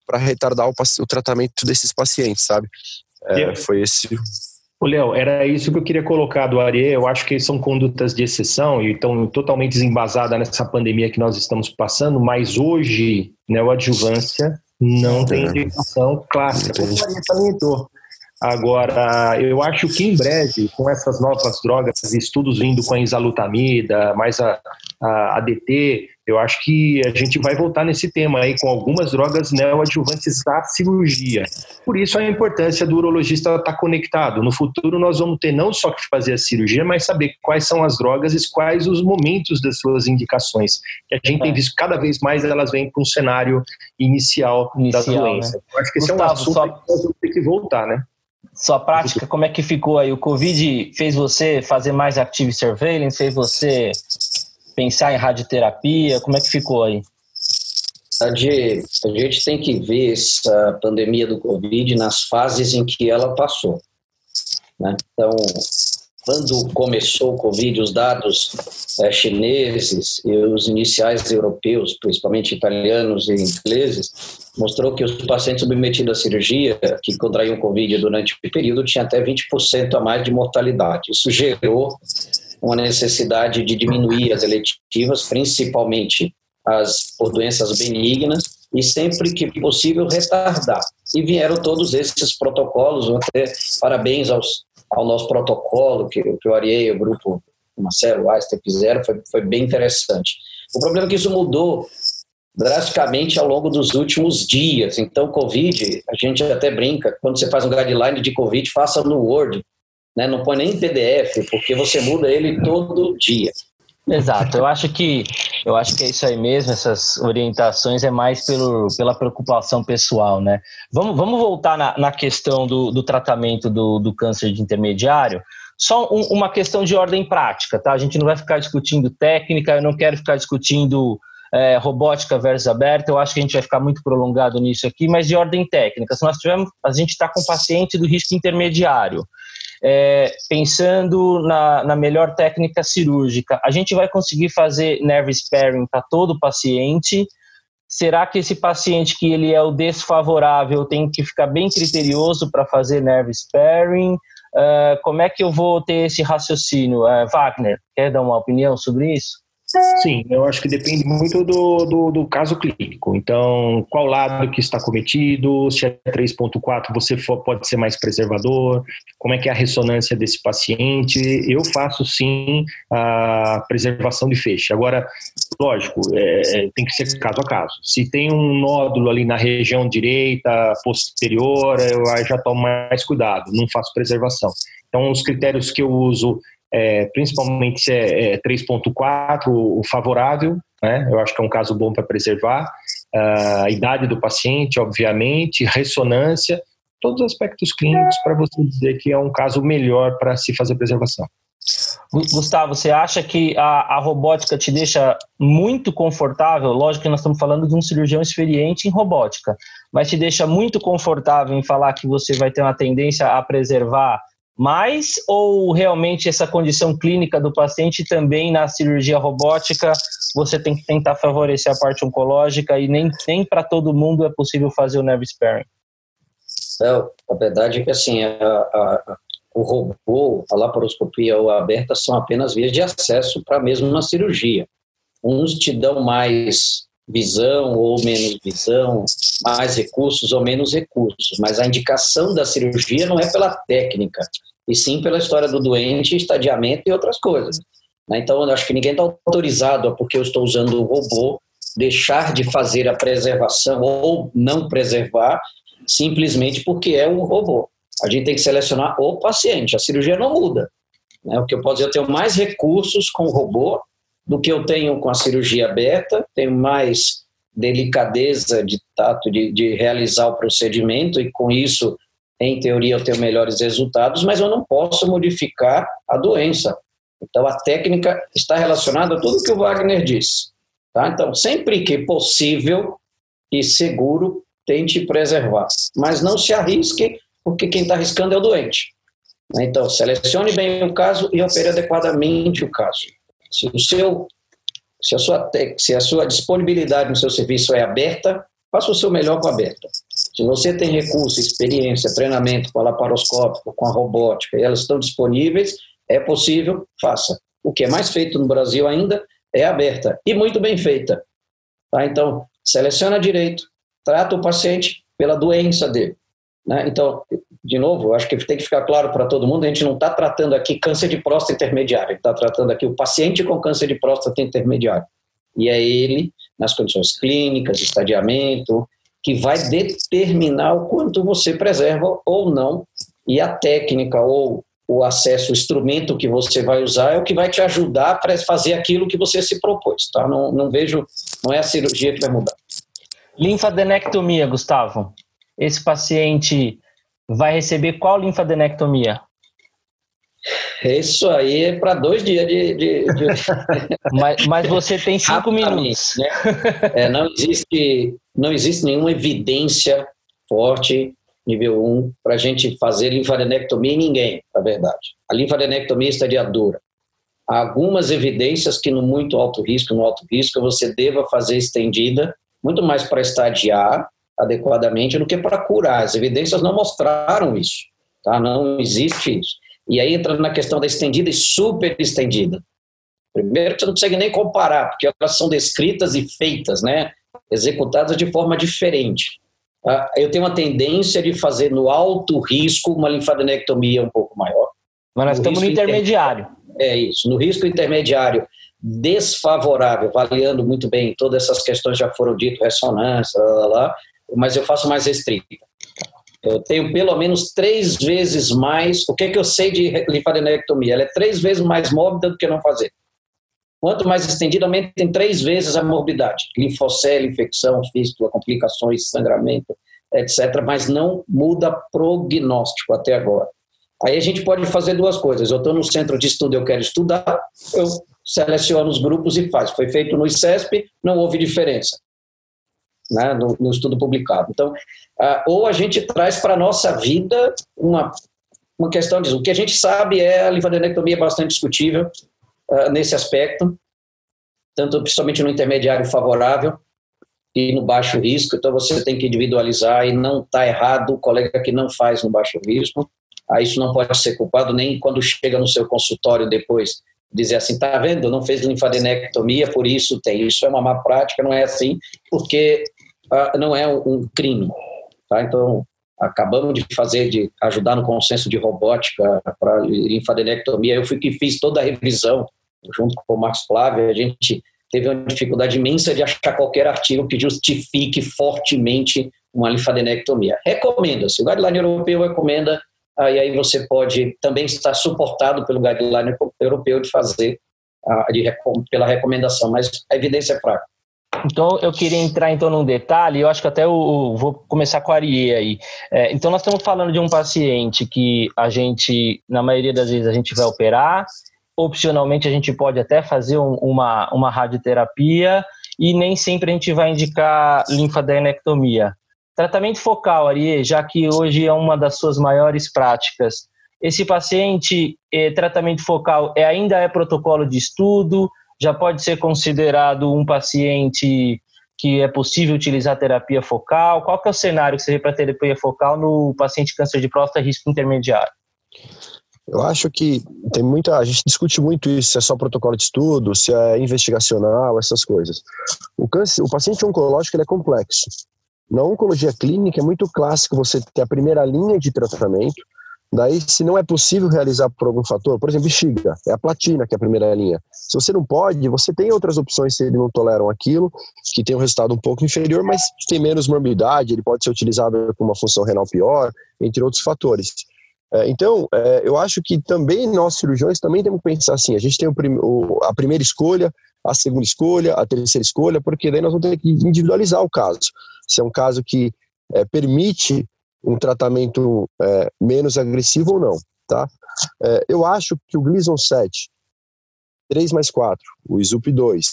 para retardar o, o, tratamento desses pacientes, sabe? É, foi esse. O Léo, era isso que eu queria colocar do Ariê. Eu acho que são condutas de exceção e estão totalmente desembasadas nessa pandemia que nós estamos passando, mas hoje, né, o adjuvância não tem indicação clássica. Como o Ariê salientou, Agora, eu acho que em breve, com essas novas drogas, estudos vindo com a enzalutamida, mais a, a ADT, eu acho que a gente vai voltar nesse tema aí com algumas drogas neoadjuvantes à cirurgia. Por isso a importância do urologista estar conectado. No futuro nós vamos ter não só que fazer a cirurgia, mas saber quais são as drogas e quais os momentos das suas indicações. Que a gente tem é. visto cada vez mais elas vêm para um cenário inicial, inicial da doença. Né? Eu acho que esse Gustavo, é um assunto só... que nós vamos ter que voltar, né? Sua prática, como é que ficou aí? O Covid fez você fazer mais active surveillance? Fez você pensar em radioterapia? Como é que ficou aí? A gente tem que ver essa pandemia do Covid nas fases em que ela passou. Né? Então, quando começou o Covid, os dados é, chineses e os iniciais europeus, principalmente italianos e ingleses, mostrou que os pacientes submetidos à cirurgia que contraíam Covid durante o período tinham até 20% a mais de mortalidade. Isso gerou uma necessidade de diminuir as eletivas, principalmente as por doenças benignas, e sempre que possível retardar. E vieram todos esses protocolos, até parabéns aos ao nosso protocolo que, que o Ariei, o grupo Marcelo Einstein fizeram, foi, foi bem interessante. O problema é que isso mudou drasticamente ao longo dos últimos dias. Então, Covid, a gente até brinca, quando você faz um guideline de Covid, faça no Word, né? não põe nem em PDF, porque você muda ele todo dia. Exato, eu acho que eu acho que é isso aí mesmo, essas orientações é mais pelo, pela preocupação pessoal, né? Vamos, vamos voltar na, na questão do, do tratamento do, do câncer de intermediário. Só um, uma questão de ordem prática, tá? A gente não vai ficar discutindo técnica, eu não quero ficar discutindo é, robótica versus aberta, eu acho que a gente vai ficar muito prolongado nisso aqui, mas de ordem técnica. Se nós tivermos, a gente está com paciente do risco intermediário é, pensando na, na, melhor técnica cirúrgica, a gente vai conseguir fazer nerve sparing para todo paciente? Será que esse paciente que ele é o desfavorável tem que ficar bem criterioso para fazer nerve sparing? Uh, como é que eu vou ter esse raciocínio? Uh, Wagner, quer dar uma opinião sobre isso? Sim, eu acho que depende muito do, do, do, caso clínico. Então, qual lado que está cometido, se é 3.4 você for, pode ser mais preservador, como é que é a ressonância desse paciente. Eu faço sim a preservação de feixe. Agora, lógico, é, é tem que ser caso a caso. Se tem um nódulo ali na região direita, posterior, eu já tomo mais cuidado, não faço preservação. Então, os critérios que eu uso é, principalmente se é, é 3.4 o favorável, né? eu acho que é um caso bom para preservar, a idade do paciente, obviamente, ressonância, todos os aspectos clínicos para você dizer que é um caso melhor para se fazer preservação. Gustavo, você acha que a, a, robótica te deixa muito confortável? Lógico que nós estamos falando de um cirurgião experiente em robótica, mas te deixa muito confortável em falar que você vai ter uma tendência a preservar mais ou realmente essa condição clínica do paciente também na cirurgia robótica você tem que tentar favorecer a parte oncológica e nem, nem para todo mundo é possível fazer o nerve sparing? Não, a verdade é que assim, a, a, o robô, a laparoscopia ou a aberta são apenas vias de acesso para mesmo uma cirurgia. Uns te dão mais visão ou menos visão, mais recursos ou menos recursos, mas a indicação da cirurgia não é pela técnica, e sim pela história do doente, estadiamento e outras coisas. Né? Então, eu acho que ninguém está autorizado, porque eu estou usando o robô, deixar de fazer a preservação ou não preservar, simplesmente porque é um robô. A gente tem que selecionar o paciente, a cirurgia não muda. Né? O que eu posso dizer, eu tenho mais recursos com o robô do que eu tenho com a cirurgia aberta, tenho mais delicadeza de tato de, de realizar o procedimento e com isso, em teoria, eu tenho melhores resultados, mas eu não posso modificar a doença. Então, a técnica está relacionada a tudo que o Wagner disse. Tá? Então, sempre que possível e seguro, tente preservar. Mas não se arrisque, porque quem está arriscando é o doente. Então, selecione bem o caso e opere adequadamente o caso. Se, o seu, se, a sua, se a sua disponibilidade no seu serviço é aberta, faça o seu melhor com a aberta. Se você tem recurso, experiência, treinamento com a laparoscópica, com a robótica, e elas estão disponíveis, é possível, faça. O que é mais feito no Brasil ainda é aberta e muito bem feita. Tá? Então, seleciona direito, trata o paciente pela doença dele. Né? Então, de novo, acho que tem que ficar claro para todo mundo, a gente não está tratando aqui câncer de próstata intermediário, está tratando aqui o paciente com câncer de próstata intermediário. E é ele, nas condições clínicas, estadiamento, que vai determinar o quanto você preserva ou não, e a técnica ou o acesso, o instrumento que você vai usar é o que vai te ajudar para fazer aquilo que você se propôs, tá? Não, não vejo, não é a cirurgia que vai mudar. Linfadenectomia, Gustavo. Esse paciente vai receber qual linfadenectomia? Isso aí é para dois dias de. de, de... [laughs] mas, mas, você tem cinco minutos. Né? É, não, existe, não existe nenhuma evidência forte, nível 1, para a gente fazer linfadenectomia em ninguém, na verdade. A linfadenectomia estaria dura. Há algumas evidências que no muito alto risco, no alto risco, você deva fazer estendida, muito mais para estadiar adequadamente do que para curar. As evidências não mostraram isso, tá? Não existe isso. E aí entra na questão da estendida e super estendida. Primeiro, você não consegue nem comparar, porque elas são descritas e feitas, né? Executadas de forma diferente. Ah, eu tenho uma tendência de fazer no alto risco uma linfadenectomia um pouco maior. Mas nós no estamos no intermediário. É isso. No risco intermediário desfavorável, avaliando muito bem, todas essas questões já foram ditas, ressonância, lá, lá, lá, mas eu faço mais restrita. Eu tenho pelo menos três vezes mais. O que, é que eu sei de linfadenectomia? Ela é três vezes mais mórbida do que não fazer. Quanto mais estendida, aumenta em três vezes a morbidade. Linfocele, infecção, fístula, complicações, sangramento, etc. Mas não muda prognóstico até agora. Aí a gente pode fazer duas coisas. Eu estou no centro de estudo, eu quero estudar, eu seleciono os grupos e faço. Foi feito no ICESP, não houve diferença né, no, no, estudo publicado. Então, uh, ou a gente traz para a nossa vida uma, uma questão disso. O que a gente sabe é a linfadenectomia é bastante discutível uh, nesse aspecto, tanto principalmente no intermediário favorável e no baixo risco. Então, você tem que individualizar e não está errado o colega que não faz no baixo risco. Aí isso não pode ser culpado nem quando chega no seu consultório depois dizer assim, tá vendo, não fez linfadenectomia, por isso tem. Isso é uma má prática, não é assim, porque uh, não é um crime. Tá? Então, acabamos de fazer, de ajudar no consenso de robótica para linfadenectomia. Eu fui que fiz toda a revisão, junto com o Marcos Flávio, a gente teve uma dificuldade imensa de achar qualquer artigo que justifique fortemente uma linfadenectomia. Recomenda-se, o guideline europeu recomenda, aí, aí você pode também estar suportado pelo guideline europeu de fazer, de, pela recomendação, mas a evidência é fraca. Então, eu queria entrar então num detalhe, eu acho que até eu, vou começar com a Arie aí. É, então, nós estamos falando de um paciente que a gente, na maioria das vezes, a gente vai operar, opcionalmente a gente pode até fazer um, uma, uma radioterapia e nem sempre a gente vai indicar linfadenectomia. Tratamento focal, Arie, já que hoje é uma das suas maiores práticas, esse paciente, eh, tratamento focal, é, ainda é protocolo de estudo, já pode ser considerado um paciente que é possível utilizar terapia focal? Qual que é o cenário que seria para terapia focal no paciente câncer de próstata risco intermediário? Eu acho que tem muita. A gente discute muito isso, se é só protocolo de estudo, se é investigacional, essas coisas. O, câncer, o paciente oncológico é complexo. Na oncologia clínica é muito clássico você ter a primeira linha de tratamento, Daí, se não é possível realizar por algum fator, por exemplo, bexiga, é a platina que é a primeira linha. Se você não pode, você tem outras opções se ele não toleram aquilo, que tem um resultado um pouco inferior, mas tem menos morbidade, ele pode ser utilizado com uma função renal pior, entre outros fatores. É, então, é, eu acho que também nós cirurgiões também temos que pensar assim, a gente tem a primeira escolha, a segunda escolha, a terceira escolha, porque daí nós vamos ter que individualizar o caso. Se é um caso que é, permite um tratamento é, menos agressivo ou não, tá? É, eu acho que o Gleason 7, 3 mais 4, o ISUP 2,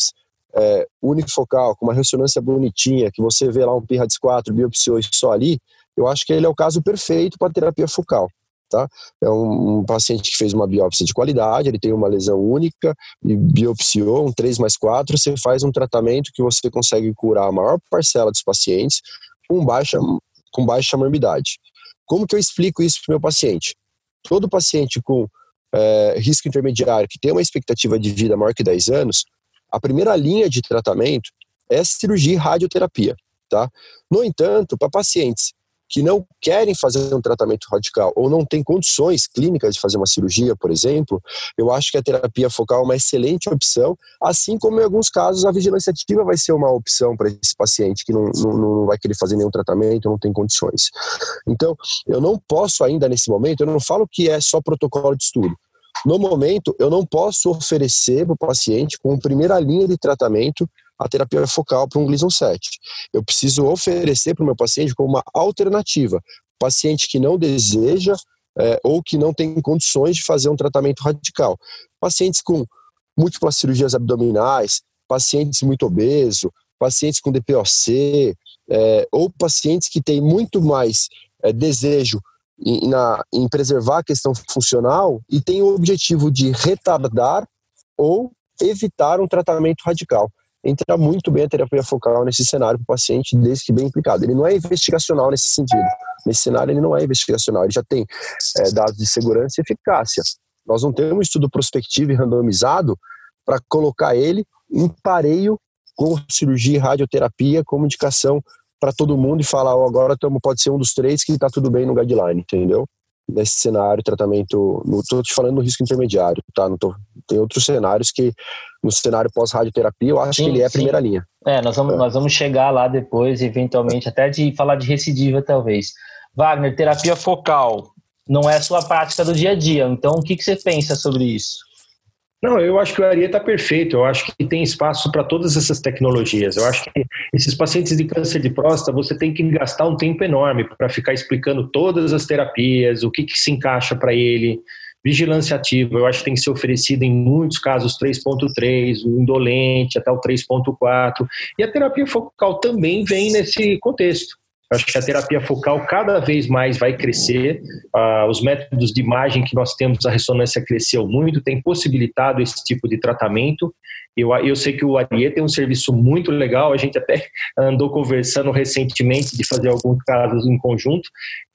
é, unifocal, com uma ressonância bonitinha, que você vê lá um PIRADS 4, biopsiou só ali, eu acho que ele é o caso perfeito para terapia focal. Tá? É um, um, paciente que fez uma biópsia de qualidade, ele tem uma lesão única e biopsiou um 3 mais 4, você faz um tratamento que você consegue curar a maior parcela dos pacientes com baixa com baixa morbidade. Como que eu explico isso para o meu paciente? Todo paciente com é, risco intermediário que tem uma expectativa de vida maior que 10 anos, a primeira linha de tratamento é cirurgia e radioterapia. Tá? No entanto, para pacientes que não querem fazer um tratamento radical ou não têm condições clínicas de fazer uma cirurgia, por exemplo, eu acho que a terapia focal é uma excelente opção, assim como em alguns casos a vigilância ativa vai ser uma opção para esse paciente que não, não, não vai querer fazer nenhum tratamento, não tem condições. Então, eu não posso ainda nesse momento, eu não falo que é só protocolo de estudo. No momento, eu não posso oferecer para o paciente, como primeira linha de tratamento, a terapia focal para um Gleason 7. Eu preciso oferecer para o meu paciente como uma alternativa. Paciente que não deseja é, ou que não tem condições de fazer um tratamento radical. Pacientes com múltiplas cirurgias abdominais, pacientes muito obesos, pacientes com DPOC, é, ou pacientes que têm muito mais é, desejo em, na, em preservar a questão funcional e têm o objetivo de retardar ou evitar um tratamento radical entra muito bem a terapia focal nesse cenário para o paciente, desde que bem implicado. Ele não é investigacional nesse sentido. Nesse cenário, ele não é investigacional, ele já tem é, dados de segurança e eficácia. Nós não temos estudo prospectivo e randomizado para colocar ele em pareio com cirurgia e radioterapia como indicação para todo mundo e falar, oh, agora tamo, pode ser um dos três que está tudo bem no guideline, entendeu? nesse cenário, tratamento. Estou te falando no risco intermediário, tá? Não tô, tem outros cenários que, no cenário pós-radioterapia, eu acho sim, que ele é a primeira linha. É, nós vamos, é. nós vamos chegar lá depois, eventualmente, até de falar de recidiva, talvez. Wagner, terapia focal não é a sua prática do dia a dia, então o que, que você pensa sobre isso? Não, eu acho que o Aria está perfeito. Eu acho que tem espaço para todas essas tecnologias. Eu acho que esses pacientes de câncer de próstata, você tem que gastar um tempo enorme para ficar explicando todas as terapias, o que, que se encaixa para ele. Vigilância ativa, eu acho que tem que ser oferecida em muitos casos 3.3, o indolente até o 3.4. E a terapia focal também vem nesse contexto. Acho que a terapia focal cada vez mais vai crescer. Uh, os métodos de imagem que nós temos, a ressonância cresceu muito, tem possibilitado esse tipo de tratamento. Eu, eu sei que o Arie tem um serviço muito legal, a gente até [laughs] andou conversando recentemente de fazer alguns casos em conjunto.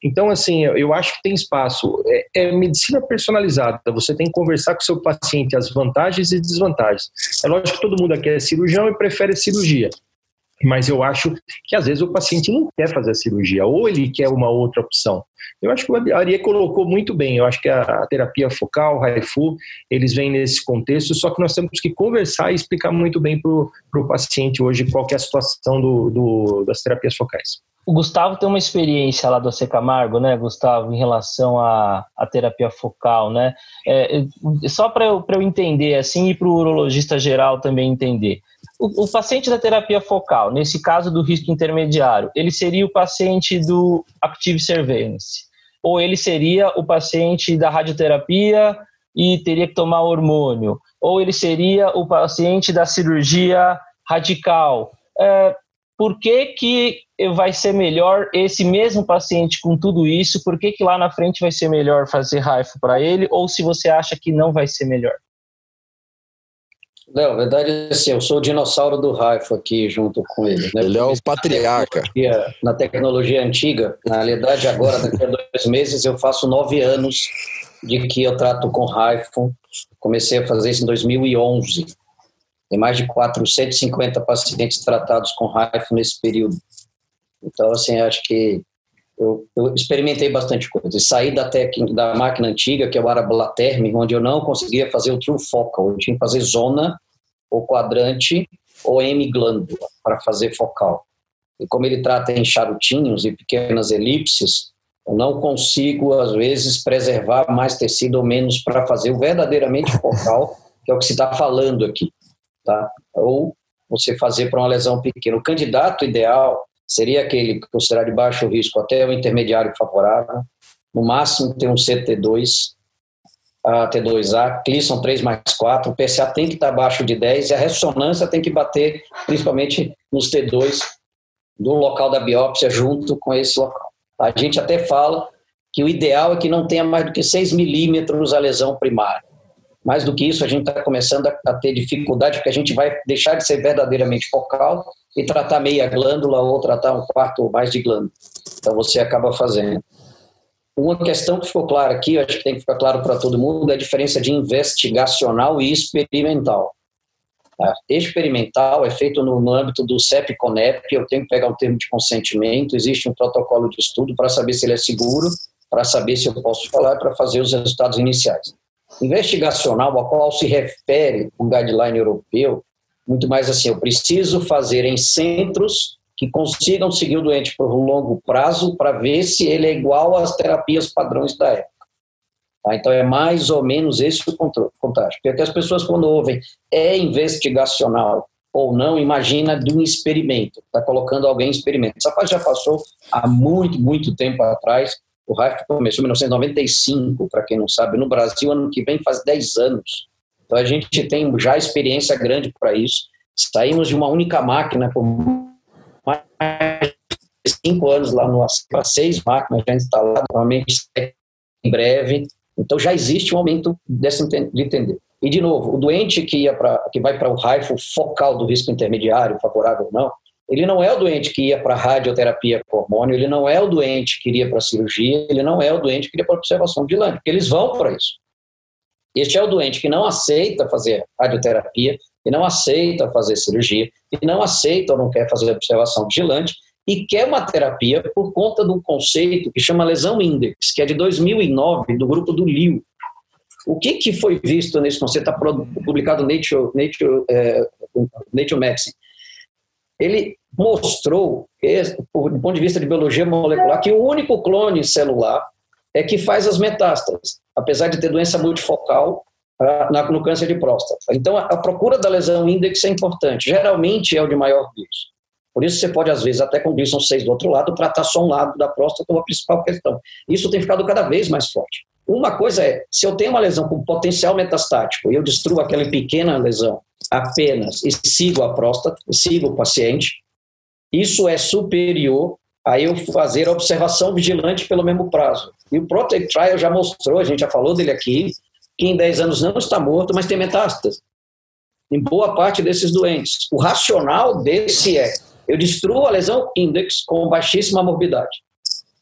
Então, assim, eu acho que tem espaço. É, é medicina personalizada, você tem que conversar com o seu paciente as vantagens e desvantagens. É lógico que todo mundo aqui é cirurgião e prefere cirurgia mas eu acho que às vezes o paciente não quer fazer a cirurgia, ou ele quer uma outra opção. Eu acho que o Arie colocou muito bem, eu acho que a, terapia focal, Raifu, eles vêm nesse contexto, só que nós temos que conversar e explicar muito bem para o paciente hoje qual é a situação do, do, das terapias focais. O Gustavo tem uma experiência lá do AC Camargo, né, Gustavo, em relação à, à terapia focal, né? É, só para eu, eu entender, assim, e para o urologista geral também entender. O, o, paciente da terapia focal, nesse caso do risco intermediário, ele seria o paciente do Active Surveillance, ou ele seria o paciente da radioterapia e teria que tomar hormônio, ou ele seria o paciente da cirurgia radical. É, por que, que vai ser melhor esse mesmo paciente com tudo isso? Por que, que lá na frente vai ser melhor fazer RAIFO para ele? Ou se você acha que não vai ser melhor? Na verdade, assim, eu sou o dinossauro do Raifo aqui junto com ele. Né? Ele é o patriarca. Na tecnologia, na tecnologia antiga, na realidade, agora, daqui a dois meses, eu faço nove anos de que eu trato com Raifo. Comecei a fazer isso em 2011. Tem mais de 450 pacientes tratados com Raifo nesse período. Então, assim, acho que eu, eu, experimentei bastante coisa. Saí da, técnica, da máquina antiga, que é o Arablaterm, onde eu não conseguia fazer o true focal. Eu tinha que fazer zona, ou quadrante, ou M-glândula, para fazer focal. E como ele trata em charutinhos e pequenas elipses, eu não consigo, às vezes, preservar mais tecido ou menos para fazer o verdadeiramente focal, que é o que se está falando aqui. Tá? Ou você fazer para uma lesão pequena. O candidato ideal seria aquele considerado de baixo risco até o intermediário favorável, no máximo tem um CT2, a T2A, Clisson 3 mais 4, o PSA tem que estar abaixo de 10 e a ressonância tem que bater principalmente nos T2 do local da biópsia junto com esse local. A gente até fala que o ideal é que não tenha mais do que 6 milímetros a lesão primária. Mais do que isso, a gente está começando a, a, ter dificuldade, porque a gente vai deixar de ser verdadeiramente focal e tratar meia glândula ou tratar um quarto ou mais de glândula. Então você acaba fazendo. Uma questão que ficou clara aqui, eu acho que tem que ficar claro para todo mundo, é a diferença de investigacional e experimental. A experimental é feito no, âmbito do CEP-CONEP, eu tenho que pegar o termo de consentimento, existe um protocolo de estudo para saber se ele é seguro, para saber se eu posso falar, para fazer os resultados iniciais. Investigacional, a qual se refere o guideline europeu, muito mais assim, eu preciso fazer em centros que consigam seguir o doente por um longo prazo para ver se ele é igual às terapias padrões da época. Tá? Então, é mais ou menos esse o contágio. Porque as pessoas, quando ouvem é investigacional ou não, imagina de um experimento, está colocando alguém em experimento. Essa fase já passou há muito, muito tempo atrás. O RAF começou em 1995, para quem não sabe. No Brasil, ano que vem, faz 10 anos. Então, a gente tem já experiência grande para isso. Saímos de uma única máquina por mais de cinco anos lá no para seis máquinas já instaladas, normalmente em breve. Então já existe um aumento desse de entender. E de novo, o doente que ia para que vai para o raifo focal do risco intermediário, favorável ou não, ele não é o doente que ia para radioterapia com hormônio, ele não é o doente que iria para cirurgia, ele não é o doente que iria para observação vigilante, porque eles vão para isso. Este é o doente que não aceita fazer radioterapia, que não aceita fazer cirurgia, que não aceita ou não quer fazer observação vigilante e quer uma terapia por conta de um conceito que chama lesão index, que é de 2009, do grupo do Liu. O que, que foi visto nesse conceito? Está publicado no Nature, Nature, é, Nature Medicine. Ele mostrou, do ponto de vista de biologia molecular, que o único clone celular é que faz as metástases, apesar de ter doença multifocal uh, no câncer de próstata. Então, a, procura da lesão index é importante. Geralmente é o de maior risco. Por isso você pode, às vezes, até com Gleason 6 do outro lado, tratar só um lado da próstata como a principal questão. Isso tem ficado cada vez mais forte. Uma coisa é, se eu tenho uma lesão com potencial metastático e eu destruo aquela pequena lesão apenas e sigo a próstata, sigo o paciente, isso é superior a eu fazer observação vigilante pelo mesmo prazo. E o Protect Trial já mostrou, a gente já falou dele aqui, que em 10 anos não está morto, mas tem metástase. Em boa parte desses doentes. O racional desse é eu destruo a lesão index com baixíssima morbidade.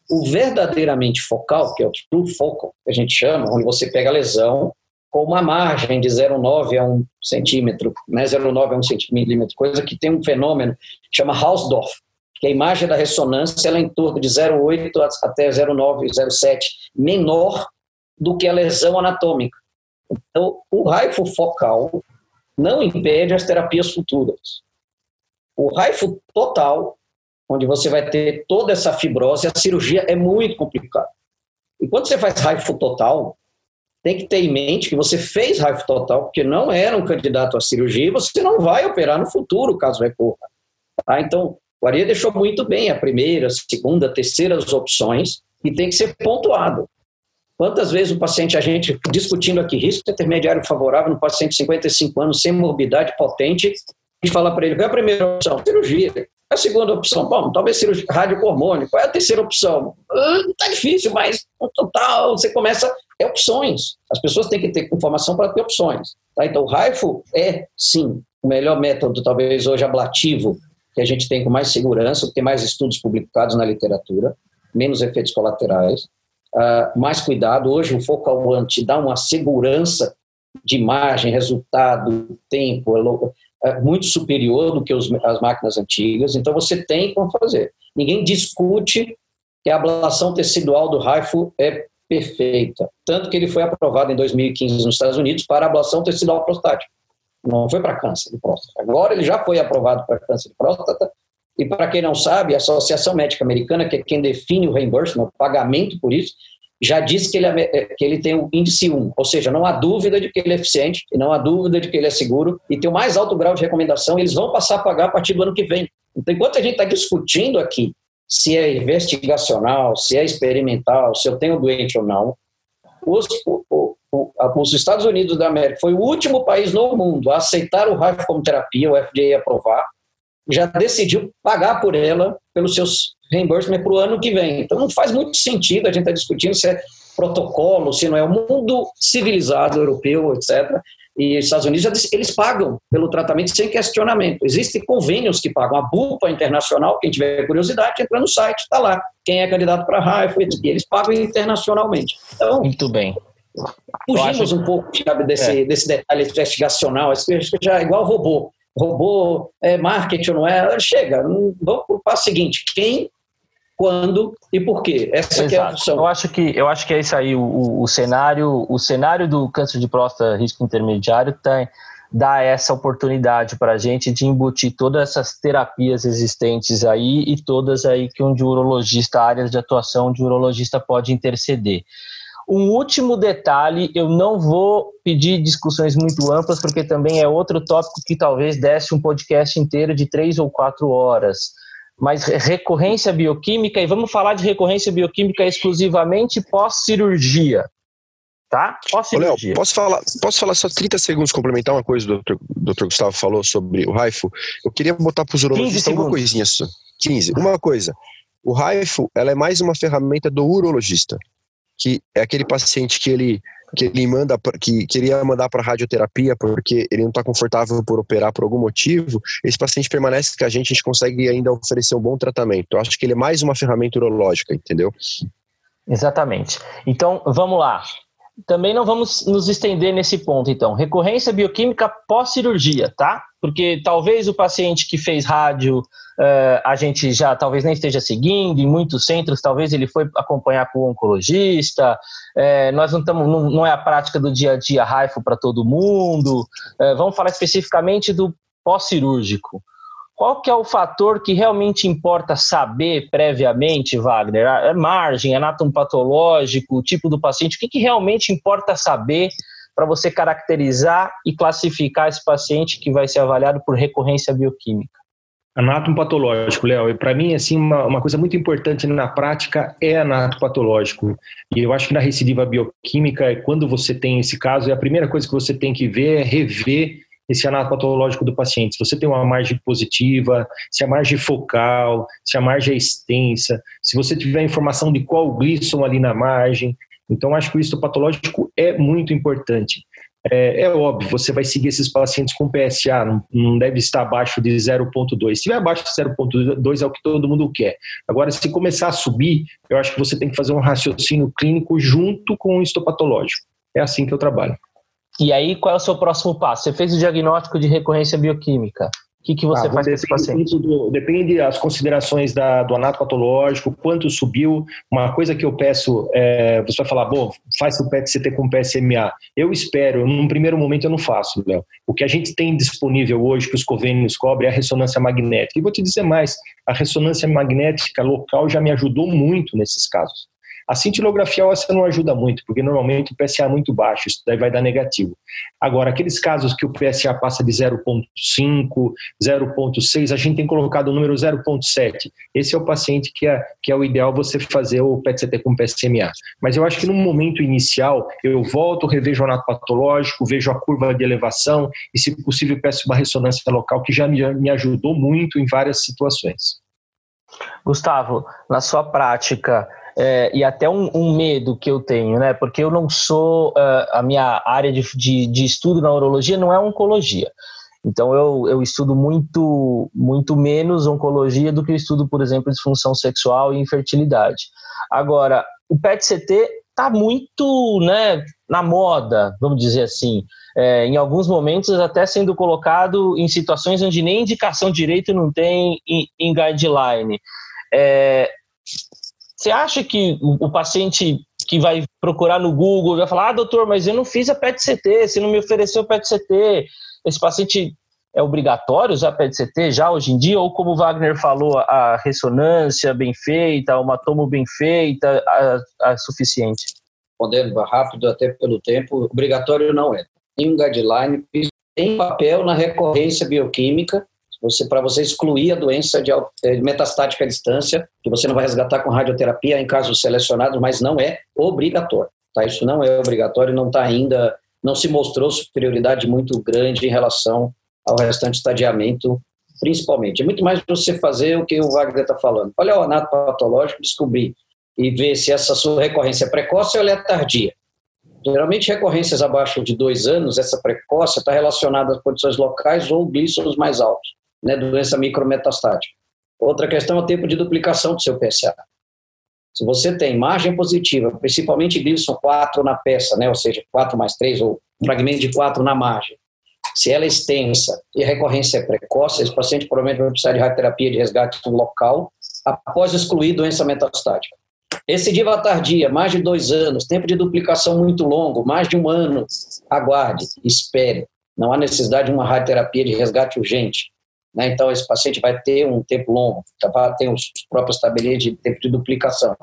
O verdadeiramente focal, que é o true focal, que a gente chama, onde você pega a lesão com uma margem de 0,9 a 1 centímetro, né, 0,9 a 1 centímetro, coisa que tem um fenômeno que chama Hausdorff, que a imagem da ressonância ela é em torno de 0,8 até 0,9, 0,7, menor do que a lesão anatômica. Então, o raio focal não impede as terapias futuras. O raifo total, onde você vai ter toda essa fibrose, a cirurgia é muito complicada. E quando você faz raifo total, tem que ter em mente que você fez raifo total porque não era um candidato à cirurgia e você não vai operar no futuro caso recorra. Tá? Então, o Aria deixou muito bem a primeira, segunda, terceira opções e tem que ser pontuado. Quantas vezes o paciente, a gente discutindo aqui, risco intermediário favorável no paciente de 55 anos, sem morbidade potente, e falar para ele qual é a primeira opção? Cirurgia. Qual é a segunda opção? Bom, talvez cirurgia rádio. Qual é a terceira opção? Está ah, difícil, mas total você começa. É opções. As pessoas têm que ter informação para ter opções. Tá? Então, o RAIFO é, sim, o melhor método, talvez hoje ablativo, que a gente tem com mais segurança, tem mais estudos publicados na literatura, menos efeitos colaterais, uh, mais cuidado. Hoje, o focal one te dá uma segurança de imagem, resultado, tempo, é muito superior do que os, as máquinas antigas, então você tem como fazer. Ninguém discute que a ablação tecidual do Raifu é perfeita, tanto que ele foi aprovado em 2015 nos Estados Unidos para ablação tecidual prostática. Não foi para câncer de próstata. Agora ele já foi aprovado para câncer de próstata. E para quem não sabe, a Associação Médica Americana, que é quem define o reimbursement, o pagamento por isso, já disse que ele, é, é, que ele tem o índice 1, ou seja, não há dúvida de que ele é eficiente, não há dúvida de que ele é seguro, e tem o mais alto grau de recomendação, eles vão passar a pagar a partir do ano que vem. Então, enquanto a gente está discutindo aqui se é investigacional, se é experimental, se eu tenho doente ou não, os, o, o, os Estados Unidos da América foi o último país no mundo a aceitar o RAF como terapia, o FDA aprovar, já decidiu pagar por ela pelos seus reimbursement para o ano que vem. Então não faz muito sentido a gente estar tá discutindo se é protocolo, se não é o mundo civilizado europeu, etc. E os Estados Unidos, eles pagam pelo tratamento sem questionamento. Existem convênios que pagam. A BUPA Internacional, quem tiver curiosidade, entra no site, está lá. Quem é candidato para RAIF, eles pagam internacionalmente. Então, Muito bem. Fugimos acho... um pouco sabe, desse, é. desse detalhe investigacional, já é igual robô. Robô é marketing, não é? Chega, vamos para o passo seguinte. Quem quando e por quê. Essa é a função. Eu acho que eu acho que é isso aí. O, o, cenário o cenário do câncer de próstata risco intermediário tem dá essa oportunidade para a gente de embutir todas essas terapias existentes aí e todas aí que um urologista, áreas de atuação de urologista pode interceder. Um último detalhe, eu não vou pedir discussões muito amplas, porque também é outro tópico que talvez desse um podcast inteiro de três ou quatro horas mas recorrência bioquímica, e vamos falar de recorrência bioquímica exclusivamente pós-cirurgia. Tá? Pós-cirurgia. Léo, posso falar, posso falar só 30 segundos, complementar uma coisa do Dr. Dr. Gustavo falou sobre o Raifo? Eu queria botar para os urologistas uma coisinha só. 15. Uma coisa. O Raifo, ela é mais uma ferramenta do urologista, que é aquele paciente que ele que ele manda que queria mandar para radioterapia porque ele não está confortável por operar por algum motivo, esse paciente permanece com a gente, a gente consegue ainda oferecer um bom tratamento. Eu acho que ele é mais uma ferramenta urológica, entendeu? Exatamente. Então, vamos lá. Também não vamos nos estender nesse ponto, então. Recorrência bioquímica pós-cirurgia, tá? Porque talvez o paciente que fez rádio, uh, a gente já talvez nem esteja seguindo, em muitos centros, talvez ele foi acompanhar com o oncologista. Uh, nós não estamos, não, não, é a prática do dia a dia raifo para todo mundo. Uh, vamos falar especificamente do pós-cirúrgico. Qual que é o fator que realmente importa saber previamente, Wagner? É margem, anátomo patológico, o tipo do paciente? O que, que realmente importa saber para você caracterizar e classificar esse paciente que vai ser avaliado por recorrência bioquímica? Anátomo patológico, Léo. E para mim, assim, uma, uma, coisa muito importante na prática é anátomo patológico. E eu acho que na recidiva bioquímica, é quando você tem esse caso, é a primeira coisa que você tem que ver é rever esse anato patológico do paciente. Se você tem uma margem positiva, se a margem focal, se a margem é extensa, se você tiver informação de qual glisson ali na margem. Então, acho que o histopatológico é muito importante. É, é, óbvio, você vai seguir esses pacientes com PSA, não, não deve estar abaixo de 0,2. Se estiver abaixo de 0,2 é o que todo mundo quer. Agora, se começar a subir, eu acho que você tem que fazer um raciocínio clínico junto com o histopatológico. É assim que eu trabalho. E aí, qual é o seu próximo passo? Você fez o diagnóstico de recorrência bioquímica. O que, que você ah, faz com esse paciente? Do, depende das considerações da, do anato patológico, quanto subiu. Uma coisa que eu peço, é, você vai falar, bom, faz o PET-CT com PSMA. Eu espero, num primeiro momento eu não faço, Léo. O que a gente tem disponível hoje, que os convênios cobrem, é a ressonância magnética. E vou te dizer mais, a ressonância magnética local já me ajudou muito nesses casos. A cintilografia óssea não ajuda muito, porque normalmente o PSA é muito baixo, isso daí vai dar negativo. Agora, aqueles casos que o PSA passa de 0,5, 0,6, a gente tem colocado o número 0,7. Esse é o paciente que é, que é o ideal você fazer o PET-CT com PSMA. Mas eu acho que no momento inicial, eu volto, revejo o anato patológico, vejo a curva de elevação e, se possível, peço uma ressonância local, que já me, me ajudou muito em várias situações. Gustavo, na sua prática, é, e até um, um, medo que eu tenho, né? Porque eu não sou, uh, a minha área de, de, de, estudo na urologia não é oncologia. Então eu, eu estudo muito, muito menos oncologia do que eu estudo, por exemplo, disfunção sexual e infertilidade. Agora, o PET-CT está muito né, na moda, vamos dizer assim. É, em alguns momentos até sendo colocado em situações onde nem indicação direito não tem em, em guideline. É, você acha que o, paciente que vai procurar no Google vai falar: ah, doutor, mas eu não fiz a PET-CT, você não me ofereceu PET-CT. Esse paciente é obrigatório usar PET-CT já hoje em dia? Ou como o Wagner falou, a ressonância bem feita, uma tomo bem feita, é suficiente? Respondendo rápido, até pelo tempo, obrigatório não é. Tem um guideline, tem papel na recorrência bioquímica, você para você excluir a doença de eh, metastática à distância, que você não vai resgatar com radioterapia em casos selecionados, mas não é obrigatório. Tá? Isso não é obrigatório, não está ainda, não se mostrou superioridade muito grande em relação ao restante estadiamento, principalmente. É muito mais você fazer o que o Wagner está falando. Olha o anato patológico, descobrir e ver se essa sua recorrência é precoce ou ela é tardia. Geralmente, recorrências abaixo de dois anos, essa precoce está relacionada às condições locais ou glíceros mais altos né, doença micrometastática. Outra questão é o tempo de duplicação do seu PSA. Se você tem margem positiva, principalmente Gleason 4 na peça, né, ou seja, 4 mais 3, ou fragmento de 4 na margem, se ela é extensa e a recorrência é precoce, esse paciente provavelmente vai precisar de radioterapia de resgate local após excluir doença metastática. Recidiva tardia, mais de dois anos, tempo de duplicação muito longo, mais de um ano, aguarde, espere. Não há necessidade de uma radioterapia de resgate urgente. Né? Então, esse paciente vai ter um tempo longo, tá? tem os próprios tabelinhas de tempo de duplicação.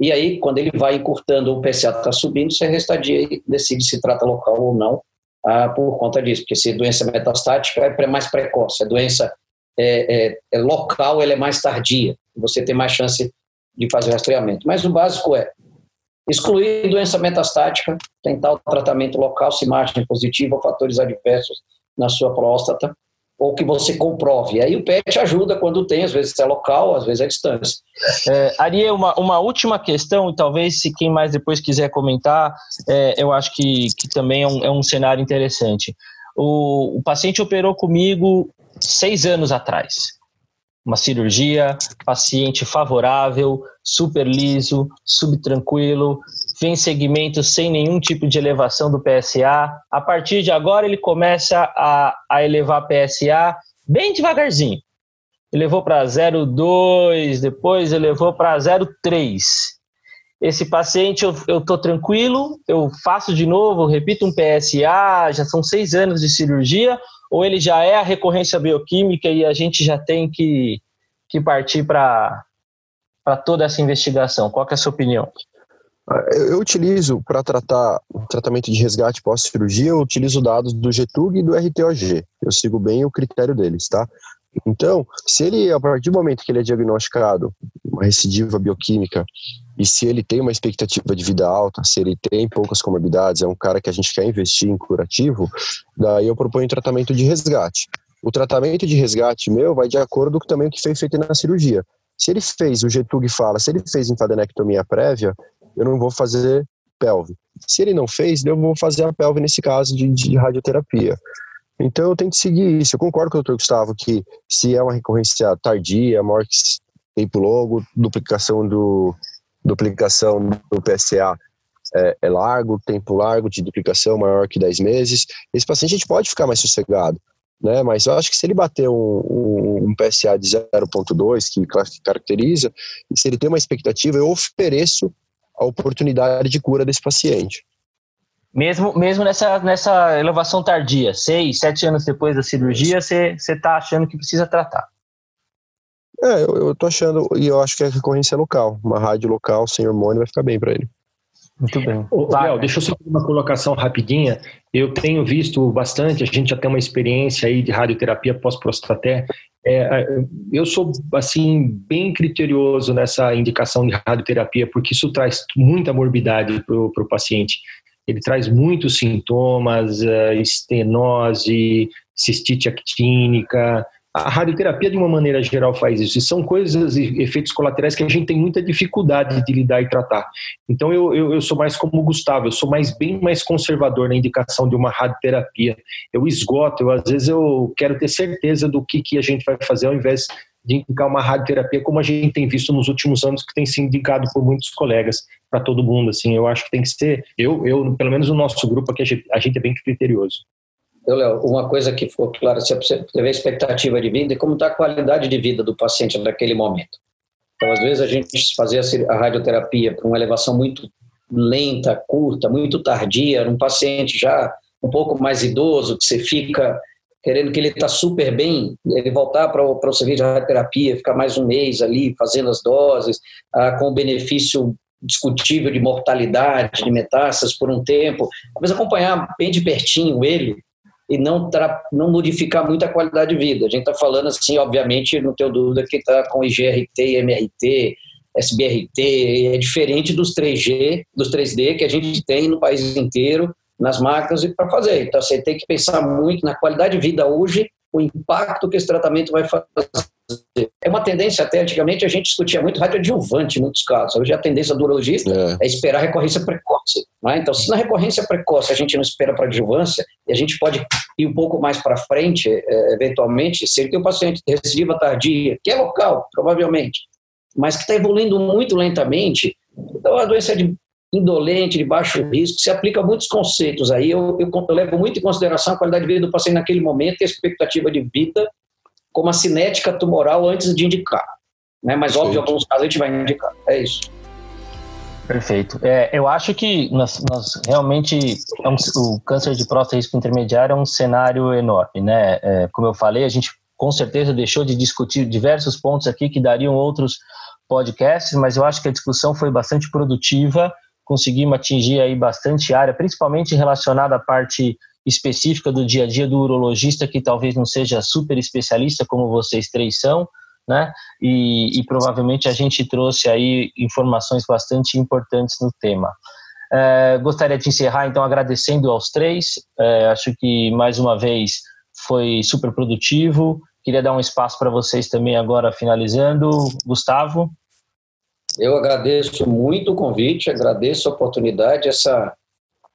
E aí, quando ele vai encurtando, o PCA está subindo, você restadia e decide se trata local ou não ah, por conta disso, porque se doença metastática é mais precoce, a doença é, é, é local ela é mais tardia, você tem mais chance de fazer o rastreamento. Mas o básico é excluir doença metastática, tentar o tratamento local, se margem positiva ou fatores adversos na sua próstata, ou que você comprove. Aí o PET ajuda quando tem, às vezes é local, às vezes é distância. É, uma, uma última questão, e talvez se quem mais depois quiser comentar, é, eu acho que, que também é um, é um cenário interessante. O, o paciente operou comigo seis anos atrás uma cirurgia, paciente favorável, super liso, subtranquilo, vem segmento sem nenhum tipo de elevação do PSA. A partir de agora ele começa a, a elevar PSA bem devagarzinho. Elevou para 0,2, depois elevou para 0,3. Esse paciente eu estou tranquilo, eu faço de novo, repito um PSA, já são seis anos de cirurgia, ou ele já é a recorrência bioquímica e a gente já tem que, que partir para toda essa investigação? Qual é a sua opinião? Eu, utilizo para tratar o tratamento de resgate pós-cirurgia, eu utilizo dados do GTUG e do RTOG. Eu sigo bem o critério deles, tá? Então, se ele, a partir do momento que ele é diagnosticado uma recidiva bioquímica e se ele tem uma expectativa de vida alta, se ele tem poucas comorbidades, é um cara que a gente quer investir em curativo, daí eu proponho tratamento de resgate. O tratamento de resgate meu vai de acordo com também o que foi feito na cirurgia. Se ele fez, o Getug fala, se ele fez enfadenectomia prévia, eu não vou fazer pelve. Se ele não fez, eu vou fazer a pelve nesse caso de, de radioterapia. Então eu tenho que seguir isso. Eu concordo com o doutor Gustavo que se é uma recorrência tardia, maior que tempo longo, duplicação do, duplicação do PSA é, é, largo, tempo largo de duplicação maior que 10 meses, esse paciente a gente pode ficar mais sossegado. Né? Mas eu acho que se ele bater um, um, um PSA de 0.2, que caracteriza, e se ele tem uma expectativa, eu ofereço a oportunidade de cura desse paciente. Mesmo, mesmo nessa, nessa elevação tardia, seis, sete anos depois da cirurgia, você está achando que precisa tratar? É, eu, eu tô achando, e eu acho que é recorrência local. Uma rádio local sem hormônio vai ficar bem para ele. Muito bem. Ô, Léo, deixa eu só fazer uma colocação rapidinha. Eu tenho visto bastante, a gente já tem uma experiência aí de radioterapia pós-prostaté. É, eu sou, assim, bem criterioso nessa indicação de radioterapia, porque isso traz muita morbidade para o paciente. Ele traz muitos sintomas, uh, estenose, cistite actínica, a radioterapia, de uma maneira geral, faz isso. E são coisas e efeitos colaterais que a gente tem muita dificuldade de lidar e tratar. Então, eu, eu, eu, sou mais como o Gustavo, eu sou mais bem mais conservador na indicação de uma radioterapia. Eu esgoto, eu, às vezes eu quero ter certeza do que, que a gente vai fazer ao invés de indicar uma radioterapia, como a gente tem visto nos últimos anos, que tem sido indicado por muitos colegas, para todo mundo. Assim, eu acho que tem que ser, eu, eu pelo menos no nosso grupo aqui, a gente, a gente é bem criterioso. Eu, Léo, uma coisa que ficou clara, você teve a expectativa de vida e como está a qualidade de vida do paciente naquele momento. Então, às vezes, a gente fazia a radioterapia com uma elevação muito lenta, curta, muito tardia, um paciente já um pouco mais idoso, que você fica querendo que ele está super bem, ele voltar para o, serviço de radioterapia, ficar mais um mês ali fazendo as doses, ah, com o benefício discutível de mortalidade, de metástases por um tempo, talvez acompanhar bem de pertinho ele, e não, não modificar muito a qualidade de vida. A gente está falando assim, obviamente, não tenho dúvida que está com IGRT, MRT, SBRT, é diferente dos 3G, dos 3D que a gente tem no país inteiro, nas máquinas e para fazer. Então você tem que pensar muito na qualidade de vida hoje, o impacto que esse tratamento vai fazer é uma tendência até, antigamente a gente discutia muito radioadjuvante em muitos casos. Hoje a tendência do urologista é, é esperar a recorrência precoce. É? Então, se na recorrência precoce a gente não espera para adjuvância, e a gente pode ir um pouco mais para frente, é, eventualmente, se ele tem um paciente de recidiva tardia, que é local, provavelmente, mas que está evoluindo muito lentamente. Então, a doença de indolente, de baixo risco, se aplica a muitos conceitos aí. Eu, eu, eu, levo muito em consideração a qualidade de vida do paciente naquele momento e a expectativa de vida, como a cinética tumoral antes de indicar. Né? Mas, óbvio, em alguns casos a gente vai indicar. É isso. Perfeito. É, eu acho que nós, nós realmente é um, o câncer de próstata risco intermediário é um cenário enorme, né? É, como eu falei, a gente com certeza deixou de discutir diversos pontos aqui que dariam outros podcasts, mas eu acho que a discussão foi bastante produtiva conseguimos atingir aí bastante área, principalmente relacionada à parte específica do dia a dia do urologista, que talvez não seja super especialista como vocês três são, né? E, e provavelmente a gente trouxe aí informações bastante importantes no tema. É, gostaria de encerrar então agradecendo aos três. É, acho que mais uma vez foi super produtivo. Queria dar um espaço para vocês também agora finalizando. Gustavo. Eu agradeço muito o convite, agradeço a oportunidade, essa,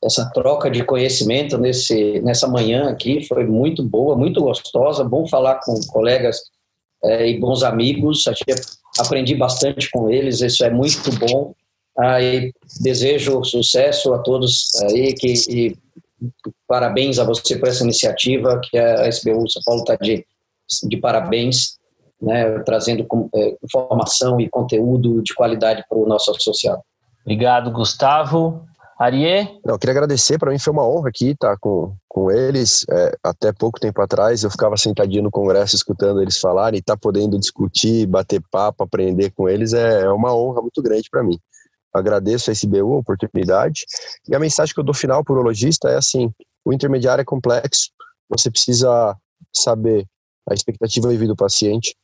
essa troca de conhecimento nesse, nessa manhã aqui foi muito boa, muito gostosa, bom falar com colegas é, e bons amigos, aprendi bastante com eles, isso é muito bom. Aí desejo sucesso a todos aí que e parabéns a você por essa iniciativa que a SBU São Paulo está de, de parabéns né, trazendo é, informação e conteúdo de qualidade para o nosso associado. Obrigado, Gustavo. Arie? Não, eu queria agradecer, para mim foi uma honra aqui estar com, com eles. É, até pouco tempo atrás eu ficava sentadinho no congresso escutando eles falarem e estar tá podendo discutir, bater papo, aprender com eles é, é uma honra muito grande para mim. Agradeço a SBU a oportunidade e a mensagem que eu dou final para o urologista é assim, o intermediário é complexo, você precisa saber a expectativa de vida do paciente,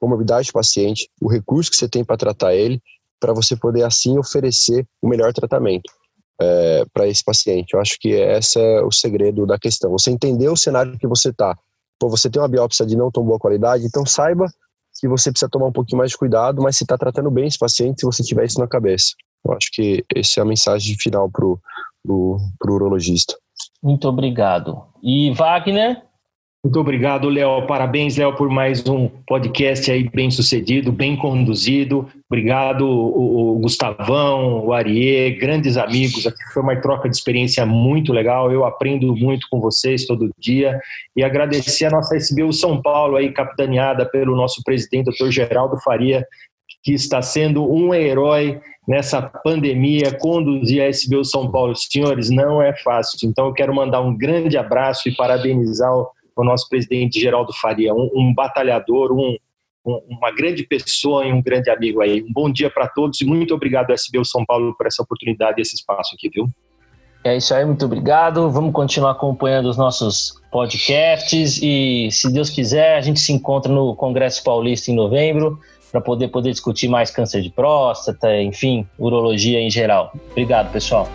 comorbidade do paciente, o recurso que você tem para tratar ele, para você poder assim oferecer o melhor tratamento é, para esse paciente. Eu acho que esse é o segredo da questão. Você entender o cenário que você está. Pô, você tem uma biópsia de não tão boa qualidade, então saiba que você precisa tomar um pouquinho mais de cuidado, mas se está tratando bem esse paciente se você tiver isso na cabeça. Eu acho que essa é a mensagem final para o urologista. Muito obrigado. E Wagner? Muito obrigado, Léo. Parabéns, Léo, por mais um podcast aí bem sucedido, bem conduzido. Obrigado, o, Gustavão, o Arie, grandes amigos. Aqui foi uma troca de experiência muito legal. Eu aprendo muito com vocês todo dia. E agradecer a nossa SBU São Paulo, aí, capitaneada pelo nosso presidente, doutor Geraldo Faria, que está sendo um herói nessa pandemia, conduzir a SBU São Paulo. Senhores, não é fácil. Então, eu quero mandar um grande abraço e parabenizar o o nosso presidente Geraldo Faria, um, um batalhador, um, um, uma grande pessoa e um grande amigo aí. Um bom dia para todos e muito obrigado, SBU São Paulo, por essa oportunidade e esse espaço aqui, viu? É isso aí, muito obrigado. Vamos continuar acompanhando os nossos podcasts e, se Deus quiser, a gente se encontra no Congresso Paulista em novembro para poder, poder discutir mais câncer de próstata, enfim, urologia em geral. Obrigado, pessoal.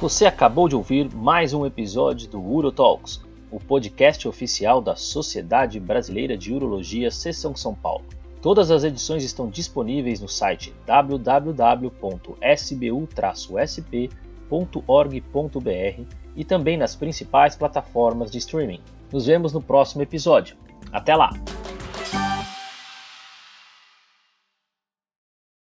Você acabou de ouvir mais um episódio do UroTalks o podcast oficial da Sociedade Brasileira de Urologia Seção São Paulo. Todas as edições estão disponíveis no site www.sbu-sp.org.br e também nas principais plataformas de streaming. Nos vemos no próximo episódio. Até lá!